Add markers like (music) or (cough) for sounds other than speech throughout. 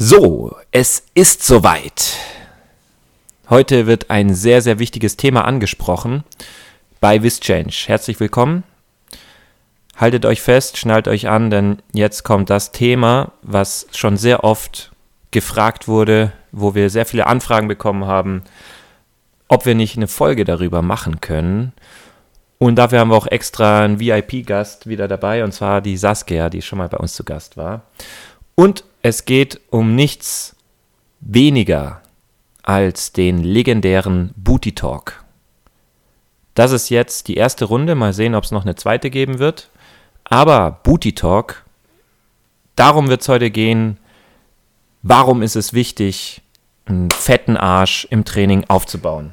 So, es ist soweit. Heute wird ein sehr, sehr wichtiges Thema angesprochen bei WisChange. Herzlich willkommen. Haltet euch fest, schnallt euch an, denn jetzt kommt das Thema, was schon sehr oft gefragt wurde, wo wir sehr viele Anfragen bekommen haben, ob wir nicht eine Folge darüber machen können. Und dafür haben wir auch extra einen VIP-Gast wieder dabei, und zwar die Saskia, die schon mal bei uns zu Gast war. Und es geht um nichts weniger als den legendären Booty Talk. Das ist jetzt die erste Runde, mal sehen, ob es noch eine zweite geben wird. Aber Booty Talk, darum wird es heute gehen. Warum ist es wichtig, einen fetten Arsch im Training aufzubauen?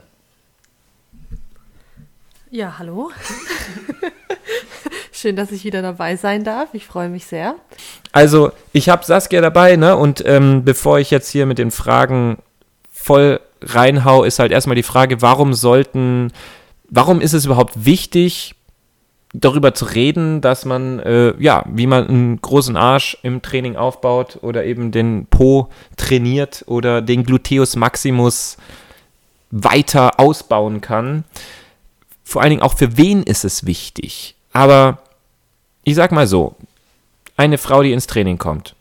Ja, hallo. (laughs) Schön, dass ich wieder dabei sein darf. Ich freue mich sehr. Also, ich habe Saskia dabei, ne? Und ähm, bevor ich jetzt hier mit den Fragen voll reinhau, ist halt erstmal die Frage, warum sollten, warum ist es überhaupt wichtig, darüber zu reden, dass man, äh, ja, wie man einen großen Arsch im Training aufbaut oder eben den Po trainiert oder den Gluteus Maximus weiter ausbauen kann vor allen Dingen auch für wen ist es wichtig. Aber ich sag mal so, eine Frau, die ins Training kommt,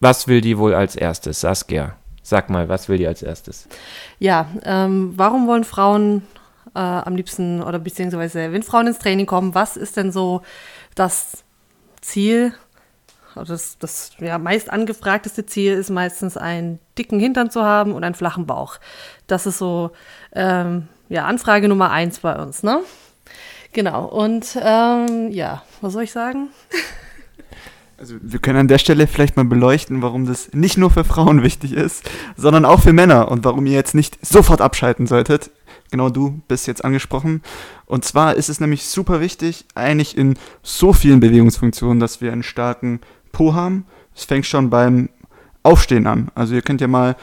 was will die wohl als erstes? Saskia, sag mal, was will die als erstes? Ja, ähm, warum wollen Frauen äh, am liebsten oder beziehungsweise wenn Frauen ins Training kommen, was ist denn so das Ziel? Das, das ja, meist angefragteste Ziel ist meistens einen dicken Hintern zu haben und einen flachen Bauch. Das ist so ähm, ja, Anfrage Nummer eins bei uns, ne? Genau. Und ähm, ja, was soll ich sagen? Also wir können an der Stelle vielleicht mal beleuchten, warum das nicht nur für Frauen wichtig ist, sondern auch für Männer und warum ihr jetzt nicht sofort abschalten solltet. Genau du bist jetzt angesprochen. Und zwar ist es nämlich super wichtig, eigentlich in so vielen Bewegungsfunktionen, dass wir einen starken Po haben. Es fängt schon beim Aufstehen an. Also ihr könnt ja mal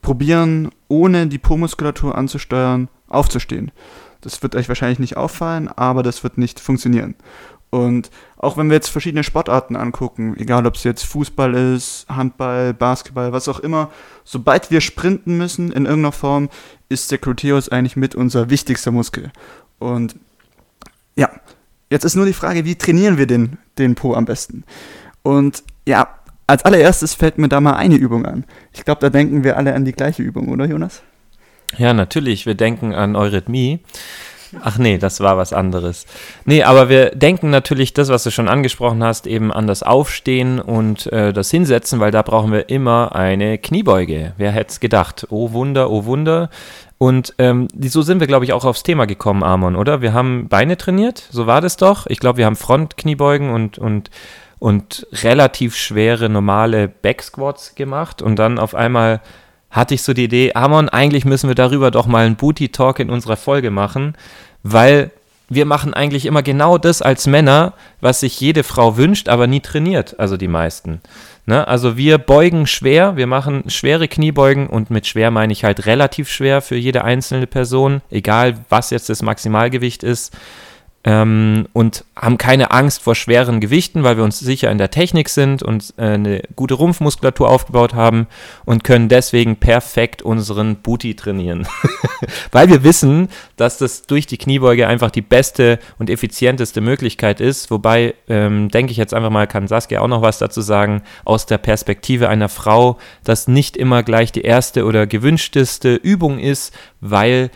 probieren, ohne die Po-Muskulatur anzusteuern, aufzustehen. Das wird euch wahrscheinlich nicht auffallen, aber das wird nicht funktionieren. Und auch wenn wir jetzt verschiedene Sportarten angucken, egal ob es jetzt Fußball ist, Handball, Basketball, was auch immer, sobald wir sprinten müssen in irgendeiner Form, ist der Gluteus eigentlich mit unser wichtigster Muskel. Und ja, jetzt ist nur die Frage, wie trainieren wir den, den Po am besten? Und ja, als allererstes fällt mir da mal eine Übung an. Ich glaube, da denken wir alle an die gleiche Übung, oder Jonas? Ja, natürlich. Wir denken an Eurythmie. Ach nee, das war was anderes. Nee, aber wir denken natürlich das, was du schon angesprochen hast, eben an das Aufstehen und äh, das Hinsetzen, weil da brauchen wir immer eine Kniebeuge. Wer hätte es gedacht? Oh Wunder, oh Wunder. Und ähm, so sind wir, glaube ich, auch aufs Thema gekommen, Amon, oder? Wir haben Beine trainiert, so war das doch. Ich glaube, wir haben Frontkniebeugen und, und, und relativ schwere normale Backsquats gemacht und dann auf einmal hatte ich so die Idee, Amon, eigentlich müssen wir darüber doch mal einen Booty-Talk in unserer Folge machen, weil wir machen eigentlich immer genau das als Männer, was sich jede Frau wünscht, aber nie trainiert, also die meisten. Ne? Also wir beugen schwer, wir machen schwere Kniebeugen und mit schwer meine ich halt relativ schwer für jede einzelne Person, egal was jetzt das Maximalgewicht ist ähm, und haben keine Angst vor schweren Gewichten, weil wir uns sicher in der Technik sind und äh, eine gute Rumpfmuskulatur aufgebaut haben und können deswegen perfekt unseren Booty trainieren. (laughs) weil wir wissen, dass das durch die Kniebeuge einfach die beste und effizienteste Möglichkeit ist. Wobei, ähm, denke ich jetzt einfach mal, kann Saskia auch noch was dazu sagen, aus der Perspektive einer Frau, dass nicht immer gleich die erste oder gewünschteste Übung ist, weil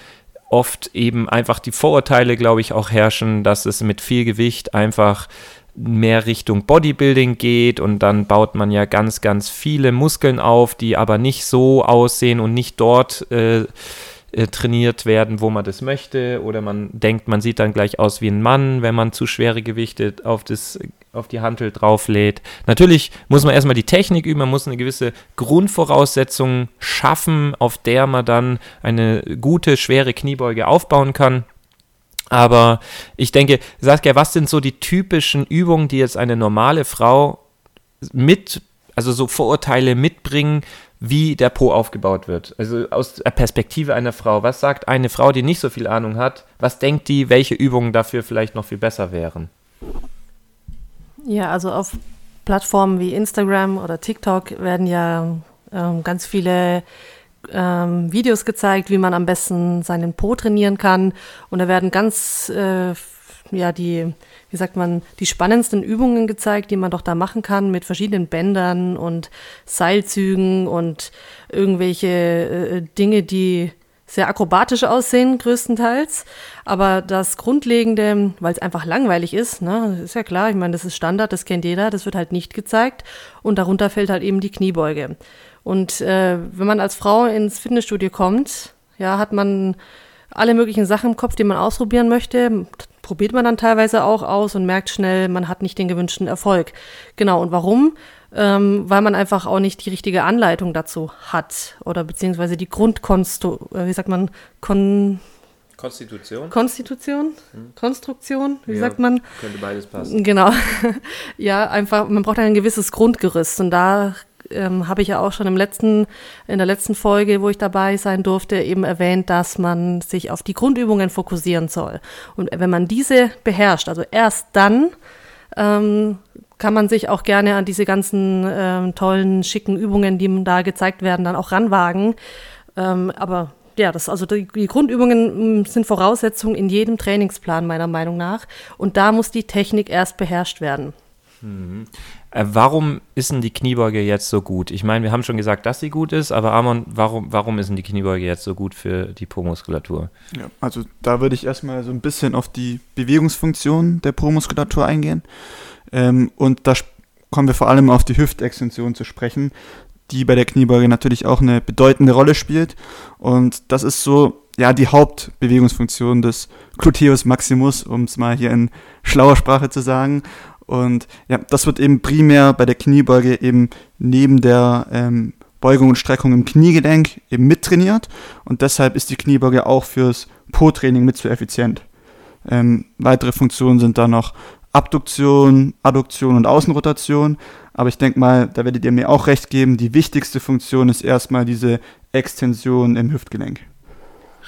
oft eben einfach die Vorurteile, glaube ich, auch herrschen, dass es mit viel Gewicht einfach mehr Richtung Bodybuilding geht und dann baut man ja ganz, ganz viele Muskeln auf, die aber nicht so aussehen und nicht dort äh, äh, trainiert werden, wo man das möchte. Oder man denkt, man sieht dann gleich aus wie ein Mann, wenn man zu schwere Gewichte auf das auf die Hantel drauflädt. Natürlich muss man erstmal die Technik üben, man muss eine gewisse Grundvoraussetzung schaffen, auf der man dann eine gute, schwere Kniebeuge aufbauen kann. Aber ich denke, Saskia, was sind so die typischen Übungen, die jetzt eine normale Frau mit, also so Vorurteile mitbringen, wie der Po aufgebaut wird? Also aus der Perspektive einer Frau. Was sagt eine Frau, die nicht so viel Ahnung hat? Was denkt die, welche Übungen dafür vielleicht noch viel besser wären? Ja, also auf Plattformen wie Instagram oder TikTok werden ja ähm, ganz viele ähm, Videos gezeigt, wie man am besten seinen Po trainieren kann. Und da werden ganz, äh, ja, die, wie sagt man, die spannendsten Übungen gezeigt, die man doch da machen kann mit verschiedenen Bändern und Seilzügen und irgendwelche äh, Dinge, die sehr akrobatisch aussehen, größtenteils. Aber das Grundlegende, weil es einfach langweilig ist, ne, ist ja klar, ich meine, das ist Standard, das kennt jeder, das wird halt nicht gezeigt. Und darunter fällt halt eben die Kniebeuge. Und äh, wenn man als Frau ins Fitnessstudio kommt, ja, hat man alle möglichen Sachen im Kopf, die man ausprobieren möchte. Probiert man dann teilweise auch aus und merkt schnell, man hat nicht den gewünschten Erfolg. Genau, und warum? Ähm, weil man einfach auch nicht die richtige Anleitung dazu hat oder beziehungsweise die Grundkonstu, äh, wie sagt man, Kon Konstitution? Konstitution? Hm. Konstruktion? Wie ja, sagt man? Könnte beides passen. Genau. (laughs) ja, einfach, man braucht ein gewisses Grundgerüst und da ähm, habe ich ja auch schon im letzten, in der letzten Folge, wo ich dabei sein durfte, eben erwähnt, dass man sich auf die Grundübungen fokussieren soll. Und wenn man diese beherrscht, also erst dann, ähm, kann man sich auch gerne an diese ganzen ähm, tollen, schicken Übungen, die da gezeigt werden, dann auch ranwagen. Ähm, aber ja, das, also die, die Grundübungen mm, sind Voraussetzungen in jedem Trainingsplan, meiner Meinung nach. Und da muss die Technik erst beherrscht werden. Mhm. Äh, warum ist denn die Kniebeuge jetzt so gut? Ich meine, wir haben schon gesagt, dass sie gut ist, aber Amon, warum, warum ist denn die Kniebeuge jetzt so gut für die Po-Muskulatur? Ja, also da würde ich erstmal so ein bisschen auf die Bewegungsfunktion der Po-Muskulatur eingehen. Ähm, und da kommen wir vor allem auf die Hüftextension zu sprechen, die bei der Kniebeuge natürlich auch eine bedeutende Rolle spielt. Und das ist so, ja, die Hauptbewegungsfunktion des Gluteus Maximus, um es mal hier in schlauer Sprache zu sagen. Und ja, das wird eben primär bei der Kniebeuge eben neben der ähm, Beugung und Streckung im Kniegelenk eben mittrainiert. Und deshalb ist die Kniebeuge auch fürs Po-Training mit zu effizient. Ähm, weitere Funktionen sind da noch Abduktion, Adduktion und Außenrotation. Aber ich denke mal, da werdet ihr mir auch recht geben, die wichtigste Funktion ist erstmal diese Extension im Hüftgelenk.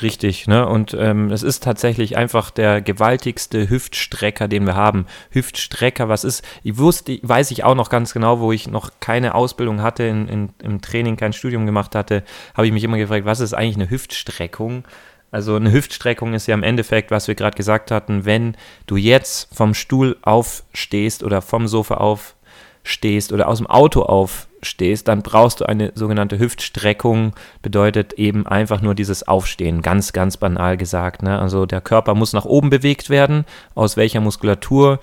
Richtig, ne? Und ähm, es ist tatsächlich einfach der gewaltigste Hüftstrecker, den wir haben. Hüftstrecker, was ist? Ich wusste, weiß ich auch noch ganz genau, wo ich noch keine Ausbildung hatte, in, in, im Training kein Studium gemacht hatte, habe ich mich immer gefragt, was ist eigentlich eine Hüftstreckung? Also eine Hüftstreckung ist ja im Endeffekt, was wir gerade gesagt hatten, wenn du jetzt vom Stuhl aufstehst oder vom Sofa aufstehst oder aus dem Auto auf stehst, dann brauchst du eine sogenannte Hüftstreckung, bedeutet eben einfach nur dieses Aufstehen, ganz, ganz banal gesagt. Ne? Also der Körper muss nach oben bewegt werden, aus welcher Muskulatur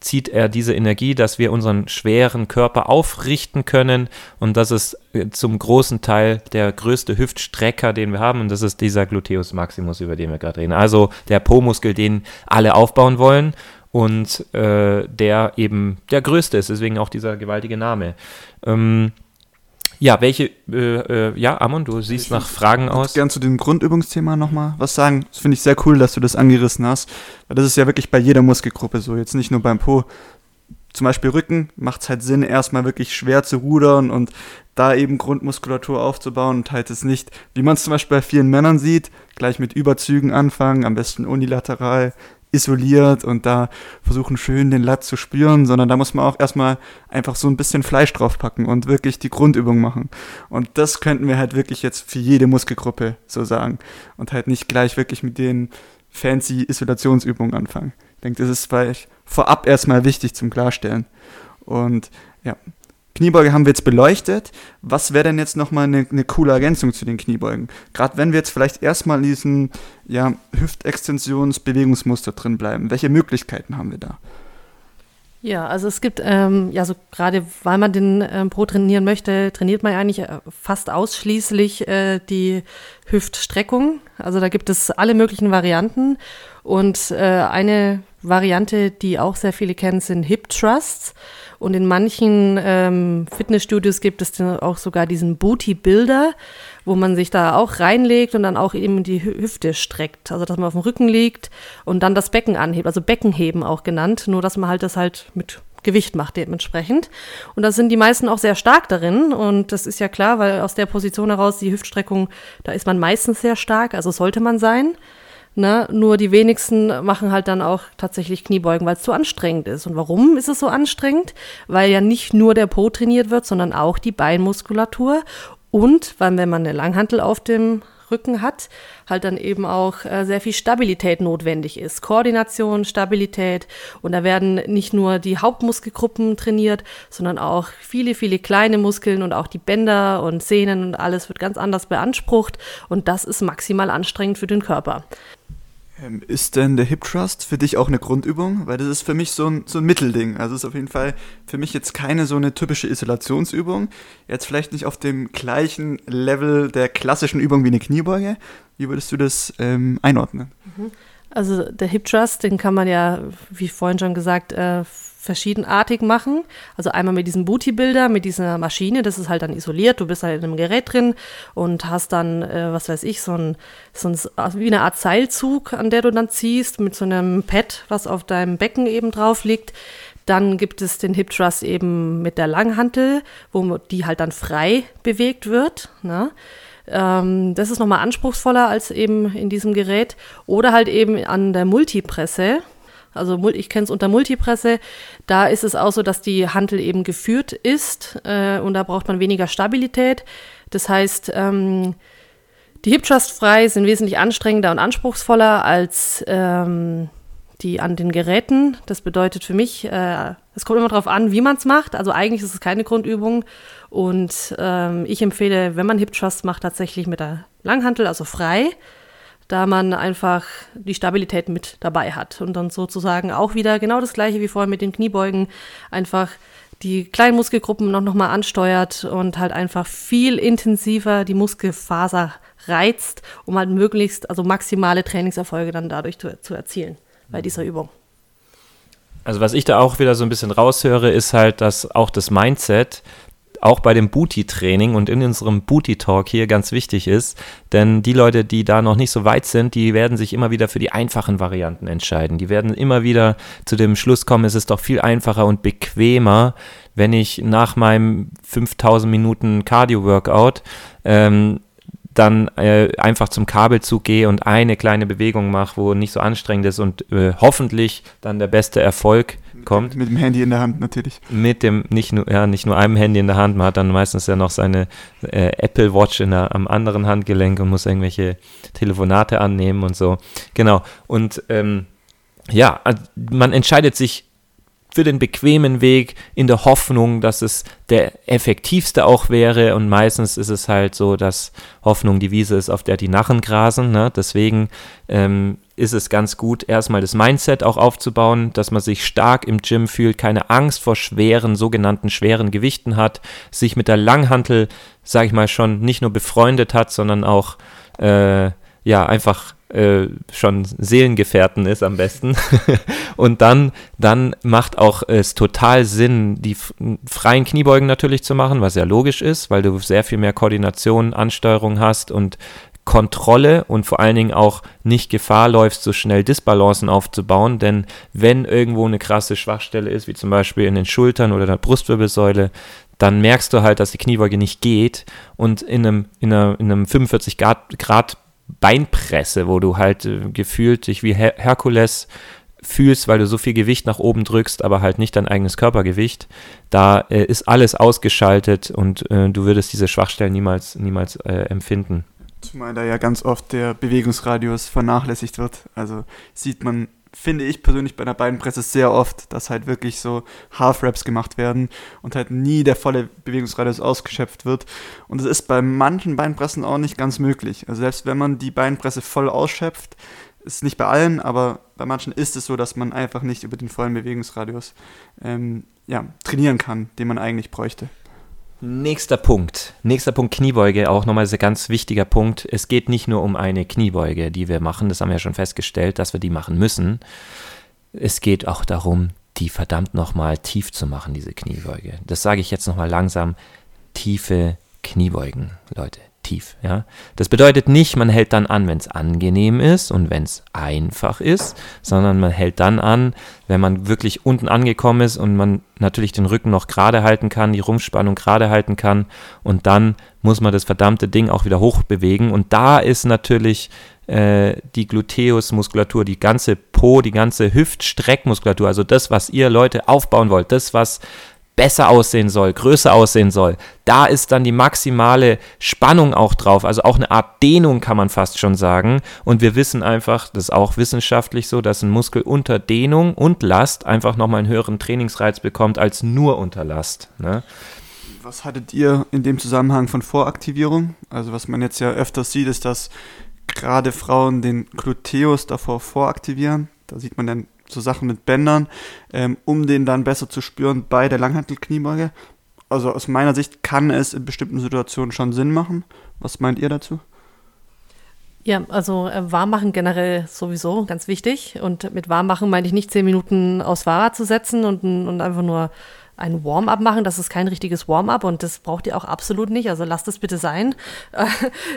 zieht er diese Energie, dass wir unseren schweren Körper aufrichten können und das ist äh, zum großen Teil der größte Hüftstrecker, den wir haben und das ist dieser Gluteus Maximus, über den wir gerade reden. Also der Po-Muskel, den alle aufbauen wollen und äh, der eben der größte ist, deswegen auch dieser gewaltige Name. Ähm, ja, welche, äh, äh, ja, Amon, du siehst ich nach Fragen aus. Ich gern zu dem Grundübungsthema nochmal was sagen. Das finde ich sehr cool, dass du das angerissen hast. Weil das ist ja wirklich bei jeder Muskelgruppe so, jetzt nicht nur beim Po. Zum Beispiel Rücken macht es halt Sinn, erstmal wirklich schwer zu rudern und da eben Grundmuskulatur aufzubauen und halt es nicht, wie man es zum Beispiel bei vielen Männern sieht, gleich mit Überzügen anfangen, am besten unilateral, isoliert und da versuchen schön den Lat zu spüren, sondern da muss man auch erstmal einfach so ein bisschen Fleisch draufpacken und wirklich die Grundübung machen. Und das könnten wir halt wirklich jetzt für jede Muskelgruppe so sagen und halt nicht gleich wirklich mit den fancy Isolationsübungen anfangen. Ich denke, das ist vielleicht vorab erstmal wichtig zum Klarstellen. Und ja, Kniebeuge haben wir jetzt beleuchtet. Was wäre denn jetzt nochmal eine, eine coole Ergänzung zu den Kniebeugen? Gerade wenn wir jetzt vielleicht erstmal in diesem ja, Hüftextensionsbewegungsmuster drin bleiben. Welche Möglichkeiten haben wir da? Ja, also es gibt, ähm, ja, so gerade weil man den ähm, Pro trainieren möchte, trainiert man eigentlich äh, fast ausschließlich äh, die Hüftstreckung. Also da gibt es alle möglichen Varianten. Und äh, eine Variante, die auch sehr viele kennen, sind Hip Thrusts. Und in manchen ähm, Fitnessstudios gibt es auch sogar diesen Booty Builder, wo man sich da auch reinlegt und dann auch eben die Hüfte streckt. Also dass man auf dem Rücken liegt und dann das Becken anhebt, also Beckenheben auch genannt, nur dass man halt das halt mit Gewicht macht dementsprechend. Und da sind die meisten auch sehr stark darin. Und das ist ja klar, weil aus der Position heraus die Hüftstreckung, da ist man meistens sehr stark, also sollte man sein. Ne? Nur die wenigsten machen halt dann auch tatsächlich Kniebeugen, weil es zu anstrengend ist. Und warum ist es so anstrengend? Weil ja nicht nur der Po trainiert wird, sondern auch die Beinmuskulatur Und weil wenn man eine Langhantel auf dem Rücken hat, halt dann eben auch äh, sehr viel Stabilität notwendig ist. Koordination, Stabilität. Und da werden nicht nur die Hauptmuskelgruppen trainiert, sondern auch viele, viele kleine Muskeln und auch die Bänder und Sehnen und alles wird ganz anders beansprucht. Und das ist maximal anstrengend für den Körper. Ähm, ist denn der Hip Trust für dich auch eine Grundübung? Weil das ist für mich so ein, so ein Mittelding. Also ist auf jeden Fall für mich jetzt keine so eine typische Isolationsübung. Jetzt vielleicht nicht auf dem gleichen Level der klassischen Übung wie eine Kniebeuge. Wie würdest du das ähm, einordnen? Mhm. Also der Hip Trust, den kann man ja, wie vorhin schon gesagt, äh, verschiedenartig machen. Also einmal mit diesem Booty-Builder, mit dieser Maschine, das ist halt dann isoliert, du bist halt in einem Gerät drin und hast dann, äh, was weiß ich, so ein, so ein, also wie eine Art Seilzug, an der du dann ziehst, mit so einem Pad, was auf deinem Becken eben drauf liegt. Dann gibt es den Hip Thrust eben mit der Langhantel, wo die halt dann frei bewegt wird. Ne? Ähm, das ist nochmal anspruchsvoller als eben in diesem Gerät. Oder halt eben an der Multipresse. Also ich kenne es unter Multipresse. Da ist es auch so, dass die Hantel eben geführt ist äh, und da braucht man weniger Stabilität. Das heißt, ähm, die Hip Trust frei sind wesentlich anstrengender und anspruchsvoller als ähm, die an den Geräten. Das bedeutet für mich, äh, es kommt immer darauf an, wie man es macht. Also eigentlich ist es keine Grundübung. Und ähm, ich empfehle, wenn man Hip Trust macht, tatsächlich mit der Langhantel, also frei da man einfach die Stabilität mit dabei hat und dann sozusagen auch wieder genau das gleiche wie vorher mit den Kniebeugen einfach die kleinen Muskelgruppen noch, noch mal ansteuert und halt einfach viel intensiver die Muskelfaser reizt, um halt möglichst, also maximale Trainingserfolge dann dadurch zu, zu erzielen bei dieser Übung. Also was ich da auch wieder so ein bisschen raushöre, ist halt, dass auch das Mindset auch bei dem Booty-Training und in unserem Booty-Talk hier ganz wichtig ist. Denn die Leute, die da noch nicht so weit sind, die werden sich immer wieder für die einfachen Varianten entscheiden. Die werden immer wieder zu dem Schluss kommen, es ist doch viel einfacher und bequemer, wenn ich nach meinem 5000 Minuten Cardio-Workout ähm, dann äh, einfach zum Kabelzug gehe und eine kleine Bewegung mache, wo nicht so anstrengend ist und äh, hoffentlich dann der beste Erfolg kommt. Mit dem Handy in der Hand natürlich. Mit dem, nicht nur, ja, nicht nur einem Handy in der Hand, man hat dann meistens ja noch seine äh, Apple Watch in der, am anderen Handgelenk und muss irgendwelche Telefonate annehmen und so. Genau. Und ähm, ja, man entscheidet sich für den bequemen Weg in der Hoffnung, dass es der effektivste auch wäre. Und meistens ist es halt so, dass Hoffnung die Wiese ist, auf der die Narren grasen. Ne? Deswegen ähm, ist es ganz gut, erstmal das Mindset auch aufzubauen, dass man sich stark im Gym fühlt, keine Angst vor schweren, sogenannten schweren Gewichten hat, sich mit der Langhantel, sag ich mal, schon nicht nur befreundet hat, sondern auch äh, ja einfach äh, schon Seelengefährten ist am besten. (laughs) und dann, dann macht auch es total Sinn, die freien Kniebeugen natürlich zu machen, was ja logisch ist, weil du sehr viel mehr Koordination, Ansteuerung hast und Kontrolle und vor allen Dingen auch nicht Gefahr läufst, so schnell Disbalancen aufzubauen, denn wenn irgendwo eine krasse Schwachstelle ist, wie zum Beispiel in den Schultern oder der Brustwirbelsäule, dann merkst du halt, dass die Kniebeuge nicht geht und in einem, in einer, in einem 45 Grad, Grad Beinpresse, wo du halt äh, gefühlt dich wie Her Herkules fühlst, weil du so viel Gewicht nach oben drückst, aber halt nicht dein eigenes Körpergewicht. Da äh, ist alles ausgeschaltet und äh, du würdest diese Schwachstellen niemals, niemals äh, empfinden. Zumal da ja ganz oft der Bewegungsradius vernachlässigt wird. Also sieht man finde ich persönlich bei einer Beinpresse sehr oft, dass halt wirklich so Half-Raps gemacht werden und halt nie der volle Bewegungsradius ausgeschöpft wird. Und es ist bei manchen Beinpressen auch nicht ganz möglich. Also selbst wenn man die Beinpresse voll ausschöpft, ist nicht bei allen, aber bei manchen ist es so, dass man einfach nicht über den vollen Bewegungsradius ähm, ja, trainieren kann, den man eigentlich bräuchte. Nächster Punkt. Nächster Punkt Kniebeuge, auch nochmal ein ganz wichtiger Punkt. Es geht nicht nur um eine Kniebeuge, die wir machen, das haben wir ja schon festgestellt, dass wir die machen müssen. Es geht auch darum, die verdammt nochmal tief zu machen, diese Kniebeuge. Das sage ich jetzt nochmal langsam. Tiefe Kniebeugen, Leute tief. Ja? Das bedeutet nicht, man hält dann an, wenn es angenehm ist und wenn es einfach ist, sondern man hält dann an, wenn man wirklich unten angekommen ist und man natürlich den Rücken noch gerade halten kann, die Rumpfspannung gerade halten kann und dann muss man das verdammte Ding auch wieder hochbewegen und da ist natürlich äh, die Gluteusmuskulatur, die ganze Po, die ganze Hüftstreckmuskulatur, also das, was ihr Leute aufbauen wollt, das, was besser aussehen soll, größer aussehen soll, da ist dann die maximale Spannung auch drauf, also auch eine Art Dehnung kann man fast schon sagen. Und wir wissen einfach, das ist auch wissenschaftlich so, dass ein Muskel unter Dehnung und Last einfach nochmal einen höheren Trainingsreiz bekommt als nur unter Last. Ne? Was hattet ihr in dem Zusammenhang von Voraktivierung? Also was man jetzt ja öfters sieht, ist, dass gerade Frauen den Gluteus davor voraktivieren. Da sieht man dann so Sachen mit Bändern, ähm, um den dann besser zu spüren bei der Langhantelkniebeuge. Also aus meiner Sicht kann es in bestimmten Situationen schon Sinn machen. Was meint ihr dazu? Ja, also äh, Warmmachen generell sowieso ganz wichtig. Und mit Warmmachen meine ich nicht zehn Minuten aufs Fahrrad zu setzen und, und einfach nur ein Warm-up machen. Das ist kein richtiges Warm-up und das braucht ihr auch absolut nicht. Also lasst es bitte sein. (laughs)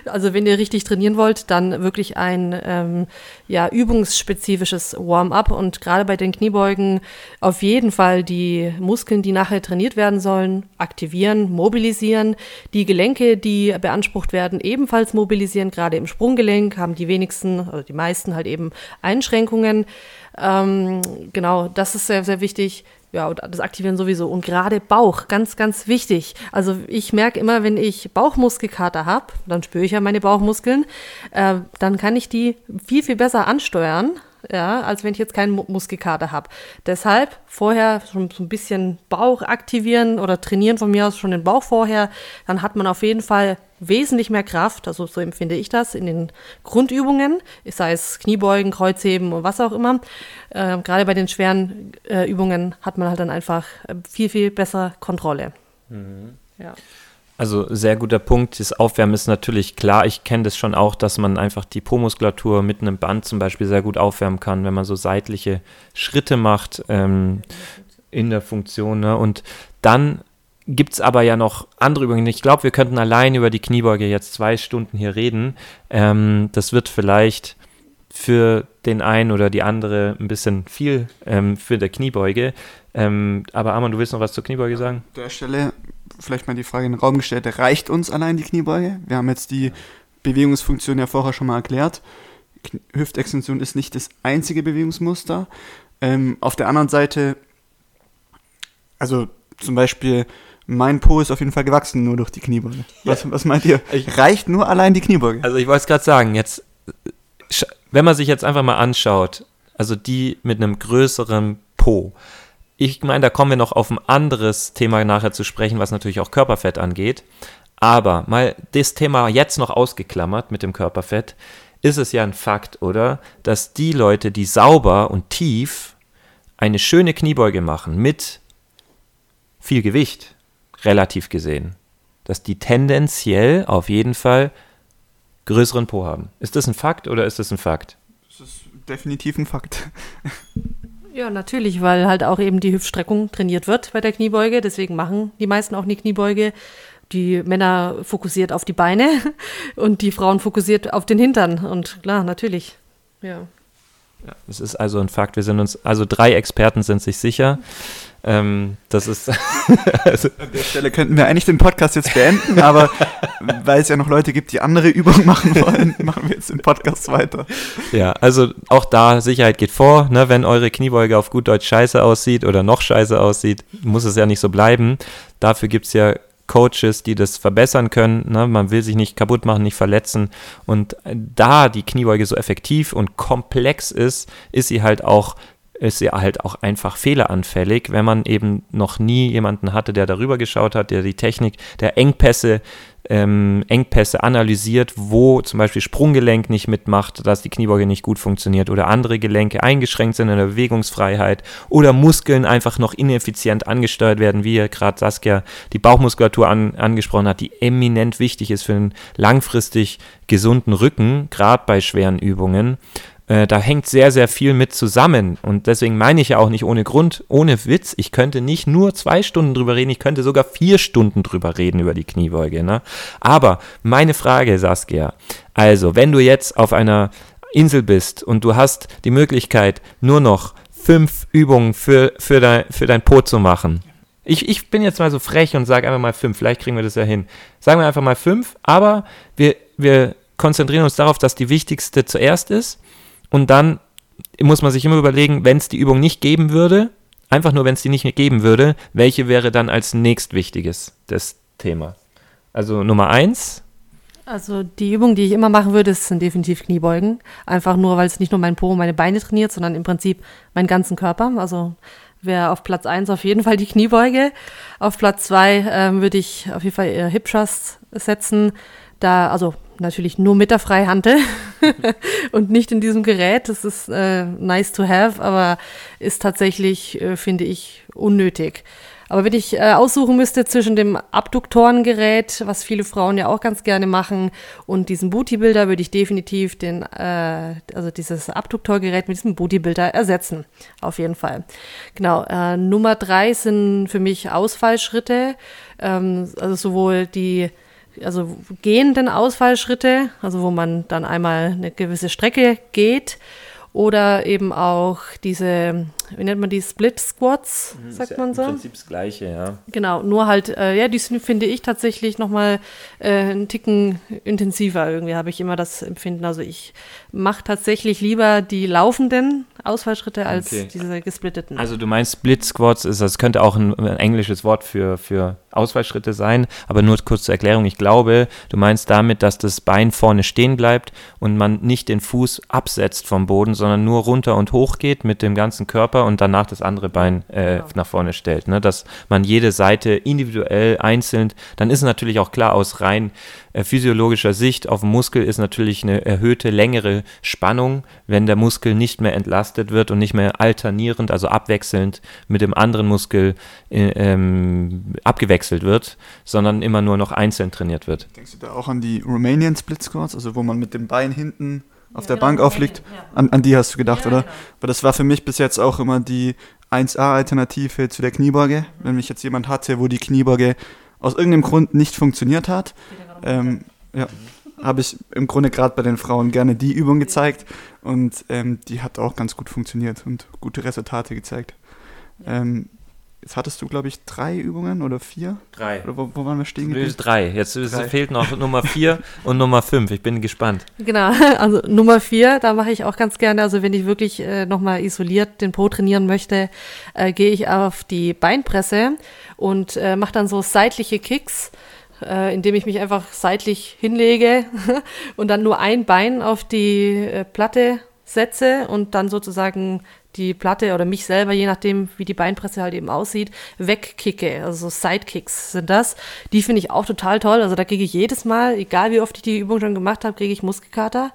Also wenn ihr richtig trainieren wollt, dann wirklich ein ähm, ja, übungsspezifisches Warm-up und gerade bei den Kniebeugen auf jeden Fall die Muskeln, die nachher trainiert werden sollen, aktivieren, mobilisieren. Die Gelenke, die beansprucht werden, ebenfalls mobilisieren. Gerade im Sprunggelenk haben die wenigsten oder die meisten halt eben Einschränkungen. Ähm, genau, das ist sehr, sehr wichtig. Ja, das Aktivieren sowieso. Und gerade Bauch, ganz, ganz wichtig. Also ich merke immer, wenn ich Bauchmuskelkater habe, dann spüre ich ja meine Bauchmuskeln, äh, dann kann ich die viel, viel besser ansteuern, ja, als wenn ich jetzt keinen Muskelkater habe. Deshalb vorher schon so ein bisschen Bauch aktivieren oder trainieren von mir aus schon den Bauch vorher, dann hat man auf jeden Fall wesentlich mehr Kraft, also so empfinde ich das, in den Grundübungen, sei es Kniebeugen, Kreuzheben und was auch immer. Äh, gerade bei den schweren äh, Übungen hat man halt dann einfach äh, viel, viel besser Kontrolle. Mhm. Ja. Also sehr guter Punkt. Das Aufwärmen ist natürlich klar. Ich kenne das schon auch, dass man einfach die Po-Muskulatur mit einem Band zum Beispiel sehr gut aufwärmen kann, wenn man so seitliche Schritte macht ähm, in der Funktion. Ne? Und dann gibt es aber ja noch andere Übungen. Ich glaube, wir könnten allein über die Kniebeuge jetzt zwei Stunden hier reden. Ähm, das wird vielleicht für den einen oder die andere ein bisschen viel ähm, für der Kniebeuge. Ähm, aber Arman, du willst noch was zur Kniebeuge sagen? An der Stelle vielleicht mal die Frage in den Raum gestellt, reicht uns allein die Kniebeuge? Wir haben jetzt die Bewegungsfunktion ja vorher schon mal erklärt. Hüftextension ist nicht das einzige Bewegungsmuster. Ähm, auf der anderen Seite, also zum Beispiel, mein Po ist auf jeden Fall gewachsen nur durch die Kniebeuge. Was, ja. was meint ihr? Ich, Reicht nur allein die Kniebeuge? Also ich wollte es gerade sagen, jetzt, wenn man sich jetzt einfach mal anschaut, also die mit einem größeren Po, ich meine, da kommen wir noch auf ein anderes Thema nachher zu sprechen, was natürlich auch Körperfett angeht. Aber mal das Thema jetzt noch ausgeklammert mit dem Körperfett, ist es ja ein Fakt, oder? Dass die Leute, die sauber und tief eine schöne Kniebeuge machen mit viel Gewicht, relativ gesehen, dass die tendenziell auf jeden Fall größeren Po haben. Ist das ein Fakt oder ist das ein Fakt? Das ist definitiv ein Fakt. (laughs) Ja, natürlich, weil halt auch eben die Hüftstreckung trainiert wird bei der Kniebeuge. Deswegen machen die meisten auch eine Kniebeuge. Die Männer fokussiert auf die Beine (laughs) und die Frauen fokussiert auf den Hintern. Und klar, natürlich. Ja. Ja, das ist also ein Fakt. Wir sind uns, also drei Experten sind sich sicher. Ähm, das ist. (laughs) also An der Stelle könnten wir eigentlich den Podcast jetzt beenden, aber (laughs) weil es ja noch Leute gibt, die andere Übungen machen wollen, machen wir jetzt den Podcast weiter. Ja, also auch da Sicherheit geht vor. Ne? Wenn eure Kniebeuge auf gut Deutsch scheiße aussieht oder noch scheiße aussieht, muss es ja nicht so bleiben. Dafür gibt es ja Coaches, die das verbessern können. Ne? Man will sich nicht kaputt machen, nicht verletzen. Und da die Kniebeuge so effektiv und komplex ist, ist sie halt auch ist sie halt auch einfach fehleranfällig, wenn man eben noch nie jemanden hatte, der darüber geschaut hat, der die Technik der Engpässe, ähm, Engpässe analysiert, wo zum Beispiel Sprunggelenk nicht mitmacht, dass die Kniebeuge nicht gut funktioniert oder andere Gelenke eingeschränkt sind in der Bewegungsfreiheit oder Muskeln einfach noch ineffizient angesteuert werden, wie gerade Saskia die Bauchmuskulatur an, angesprochen hat, die eminent wichtig ist für einen langfristig gesunden Rücken, gerade bei schweren Übungen. Äh, da hängt sehr, sehr viel mit zusammen. Und deswegen meine ich ja auch nicht ohne Grund, ohne Witz, ich könnte nicht nur zwei Stunden drüber reden, ich könnte sogar vier Stunden drüber reden über die Kniebeuge. Ne? Aber meine Frage, Saskia, also wenn du jetzt auf einer Insel bist und du hast die Möglichkeit, nur noch fünf Übungen für, für, dein, für dein Po zu machen. Ich, ich bin jetzt mal so frech und sage einfach mal fünf, vielleicht kriegen wir das ja hin. Sagen wir einfach mal fünf, aber wir, wir konzentrieren uns darauf, dass die wichtigste zuerst ist und dann muss man sich immer überlegen, wenn es die Übung nicht geben würde, einfach nur, wenn es die nicht geben würde, welche wäre dann als nächstwichtiges das Thema? Also Nummer eins. Also die Übung, die ich immer machen würde, sind definitiv Kniebeugen. Einfach nur, weil es nicht nur mein Po und meine Beine trainiert, sondern im Prinzip meinen ganzen Körper. Also wäre auf Platz eins auf jeden Fall die Kniebeuge. Auf Platz zwei ähm, würde ich auf jeden Fall Hip Thrust setzen. Da, also natürlich nur mit der Freihantel (laughs) und nicht in diesem Gerät. Das ist äh, nice to have, aber ist tatsächlich, äh, finde ich, unnötig. Aber wenn ich äh, aussuchen müsste zwischen dem Abduktorengerät, was viele Frauen ja auch ganz gerne machen, und diesem Bootybuilder, würde ich definitiv den, äh, also dieses Abduktorgerät mit diesem Bootybuilder ersetzen. Auf jeden Fall. Genau. Äh, Nummer drei sind für mich Ausfallschritte. Ähm, also sowohl die also gehenden Ausfallschritte, also wo man dann einmal eine gewisse Strecke geht oder eben auch diese, wie nennt man die, Split Squats, Mhm, sagt man so? Im Prinzip das Gleiche, ja. Genau, nur halt, äh, ja, die sind, finde ich tatsächlich nochmal äh, einen Ticken intensiver irgendwie, habe ich immer das Empfinden. Also ich mache tatsächlich lieber die laufenden Ausfallschritte als Okay. diese gesplitteten. Also du meinst Split Squats, ist, das könnte auch ein, ein englisches Wort für, für Ausfallschritte sein, aber nur kurz zur Erklärung, ich glaube, du meinst damit, dass das Bein vorne stehen bleibt und man nicht den Fuß absetzt vom Boden, sondern nur runter und hoch geht mit dem ganzen Körper und danach das andere Bein äh, Genau. nach vorne stellt. Ne? Dass man jede Seite individuell, einzeln, dann ist natürlich auch klar aus rein äh, physiologischer Sicht, auf dem Muskel ist natürlich eine erhöhte, längere Spannung, wenn der Muskel nicht mehr entlastet wird und nicht mehr alternierend, also abwechselnd mit dem anderen Muskel äh, ähm, abgewechselt wird, sondern immer nur noch einzeln trainiert wird. Denkst du da auch an die Romanian Split Squats, also wo man mit dem Bein hinten auf der genau, Bank aufliegt? Romanian, An, an die hast du gedacht, Ja, oder? genau. Weil das war für mich bis jetzt auch immer die 1A-Alternative zu der Kniebeuge. Wenn mich jetzt jemand hatte, wo die Kniebeuge aus irgendeinem Grund nicht funktioniert hat, ähm, ja, habe ich im Grunde gerade bei den Frauen gerne die Übung gezeigt und ähm, die hat auch ganz gut funktioniert und gute Resultate gezeigt. Ähm, jetzt hattest du, glaube ich, drei Übungen oder vier? Drei. Oder wo, wo waren wir stehen geblieben? Drei. Jetzt Drei. fehlt noch Nummer vier (laughs) und Nummer fünf. Ich bin gespannt. Genau, (laughs) also Nummer vier, da mache ich auch ganz gerne, also wenn ich wirklich äh, nochmal isoliert den Po trainieren möchte, äh, gehe ich auf die Beinpresse und äh, mache dann so seitliche Kicks, äh, indem ich mich einfach seitlich hinlege (laughs) und dann nur ein Bein auf die äh, Platte setze und dann sozusagen die Platte oder mich selber, je nachdem, wie die Beinpresse halt eben aussieht, wegkicke. Also so Sidekicks sind das. Die finde ich auch total toll. Also da kriege ich jedes Mal, egal wie oft ich die Übung schon gemacht habe, kriege ich Muskelkater.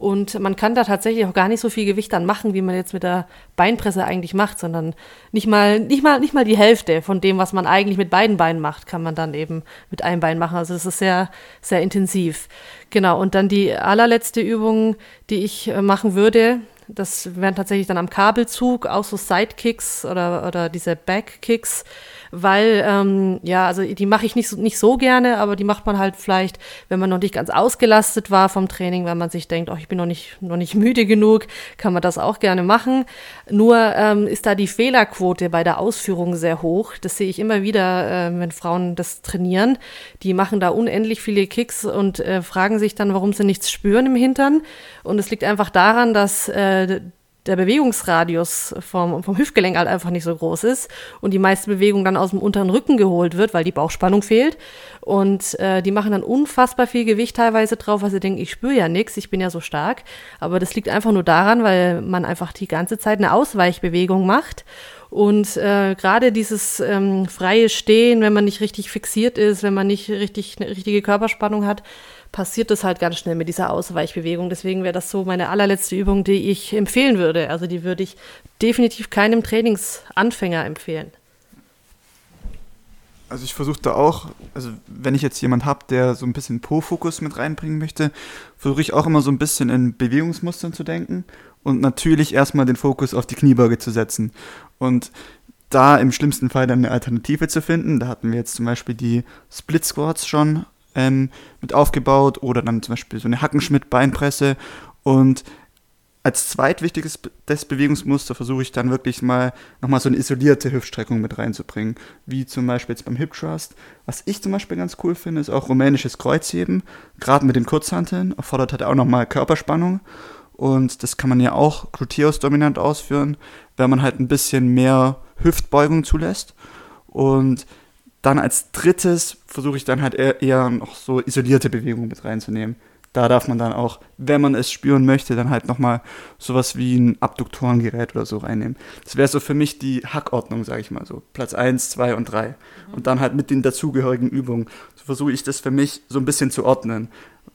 Und man kann da tatsächlich auch gar nicht so viel Gewicht dann machen, wie man jetzt mit der Beinpresse eigentlich macht, sondern nicht mal, nicht mal, nicht mal die Hälfte von dem, was man eigentlich mit beiden Beinen macht, kann man dann eben mit einem Bein machen. Also das ist sehr, sehr intensiv. Genau. Und dann die allerletzte Übung, die ich äh, machen würde, das wären tatsächlich dann am Kabelzug auch so Sidekicks oder, oder diese Backkicks, weil, ähm, ja, also die mache ich nicht so, nicht so gerne, aber die macht man halt vielleicht, wenn man noch nicht ganz ausgelastet war vom Training, weil man sich denkt, oh, ich bin noch nicht, noch nicht müde genug, kann man das auch gerne machen. Nur ähm, ist da die Fehlerquote bei der Ausführung sehr hoch. Das sehe ich immer wieder, äh, wenn Frauen das trainieren. Die machen da unendlich viele Kicks und äh, fragen sich dann, warum sie nichts spüren im Hintern. Und es liegt einfach daran, dass äh, der Bewegungsradius vom, vom Hüftgelenk halt einfach nicht so groß ist und die meiste Bewegung dann aus dem unteren Rücken geholt wird, weil die Bauchspannung fehlt. Und äh, die machen dann unfassbar viel Gewicht teilweise drauf, weil sie denken, ich spüre ja nichts, ich bin ja so stark. Aber das liegt einfach nur daran, weil man einfach die ganze Zeit eine Ausweichbewegung macht. Und äh, gerade dieses ähm, freie Stehen, wenn man nicht richtig fixiert ist, wenn man nicht richtig eine richtige Körperspannung hat, passiert das halt ganz schnell mit dieser Ausweichbewegung. Deswegen wäre das so meine allerletzte Übung, die ich empfehlen würde. Also die würde ich definitiv keinem Trainingsanfänger empfehlen. Also ich versuche da auch, also wenn ich jetzt jemand habe, der so ein bisschen Po-Fokus mit reinbringen möchte, versuche ich auch immer so ein bisschen in Bewegungsmustern zu denken und natürlich erstmal den Fokus auf die Kniebeuge zu setzen. Und da im schlimmsten Fall dann eine Alternative zu finden, da hatten wir jetzt zum Beispiel die Split Squats schon ähm, mit aufgebaut oder dann zum Beispiel so eine Hackenschmidt-Beinpresse und als zweitwichtiges das Bewegungsmuster versuche ich dann wirklich mal nochmal so eine isolierte Hüftstreckung mit reinzubringen, wie zum Beispiel jetzt beim Hip Thrust. Was ich zum Beispiel ganz cool finde, ist auch rumänisches Kreuzheben, gerade mit den Kurzhanteln, erfordert halt auch nochmal Körperspannung und das kann man ja auch gluteus dominant ausführen, wenn man halt ein bisschen mehr Hüftbeugung zulässt. Und dann als drittes versuche ich dann halt eher, noch so isolierte Bewegungen mit reinzunehmen. Da darf man dann auch, wenn man es spüren möchte, dann halt nochmal sowas wie ein Abduktorengerät oder so reinnehmen. Das wäre so für mich die Hackordnung, sage ich mal so. Platz 1, 2 und 3. Und dann halt mit den dazugehörigen Übungen. So versuche ich das für mich so ein bisschen zu ordnen.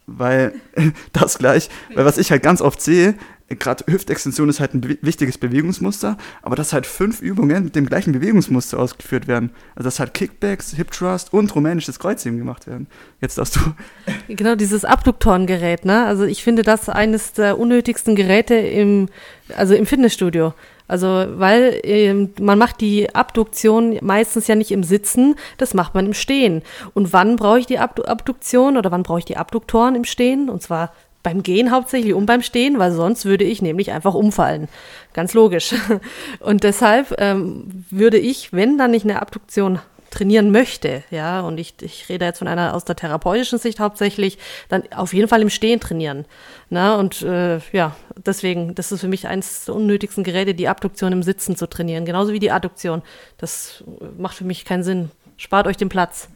Weil (laughs) das gleich, weil was ich halt ganz oft sehe, gerade Hüftextension ist halt ein be wichtiges Bewegungsmuster, aber dass halt fünf Übungen mit dem gleichen Bewegungsmuster ausgeführt werden. Also dass halt Kickbacks, Hip Thrust und rumänisches Kreuzheben gemacht werden. Jetzt darfst du. (laughs) Genau, dieses Abduktorengerät, ne? Also ich finde das eines der unnötigsten Geräte im, also im Fitnessstudio. Also, weil äh, man macht die Abduktion meistens ja nicht im Sitzen, das macht man im Stehen. Und wann brauche ich die Abduktion oder wann brauche ich die Abduktoren im Stehen? Und zwar beim Gehen hauptsächlich und beim Stehen, weil sonst würde ich nämlich einfach umfallen. Ganz logisch. (laughs) Und deshalb ähm, würde ich, wenn dann nicht eine Abduktion trainieren möchte, ja, und ich, ich rede jetzt von einer aus der therapeutischen Sicht hauptsächlich, dann auf jeden Fall im Stehen trainieren. Na, und äh, ja, deswegen, das ist für mich eines der unnötigsten Geräte, die Abduktion im Sitzen zu trainieren, genauso wie die Adduktion. Das macht für mich keinen Sinn. Spart euch den Platz.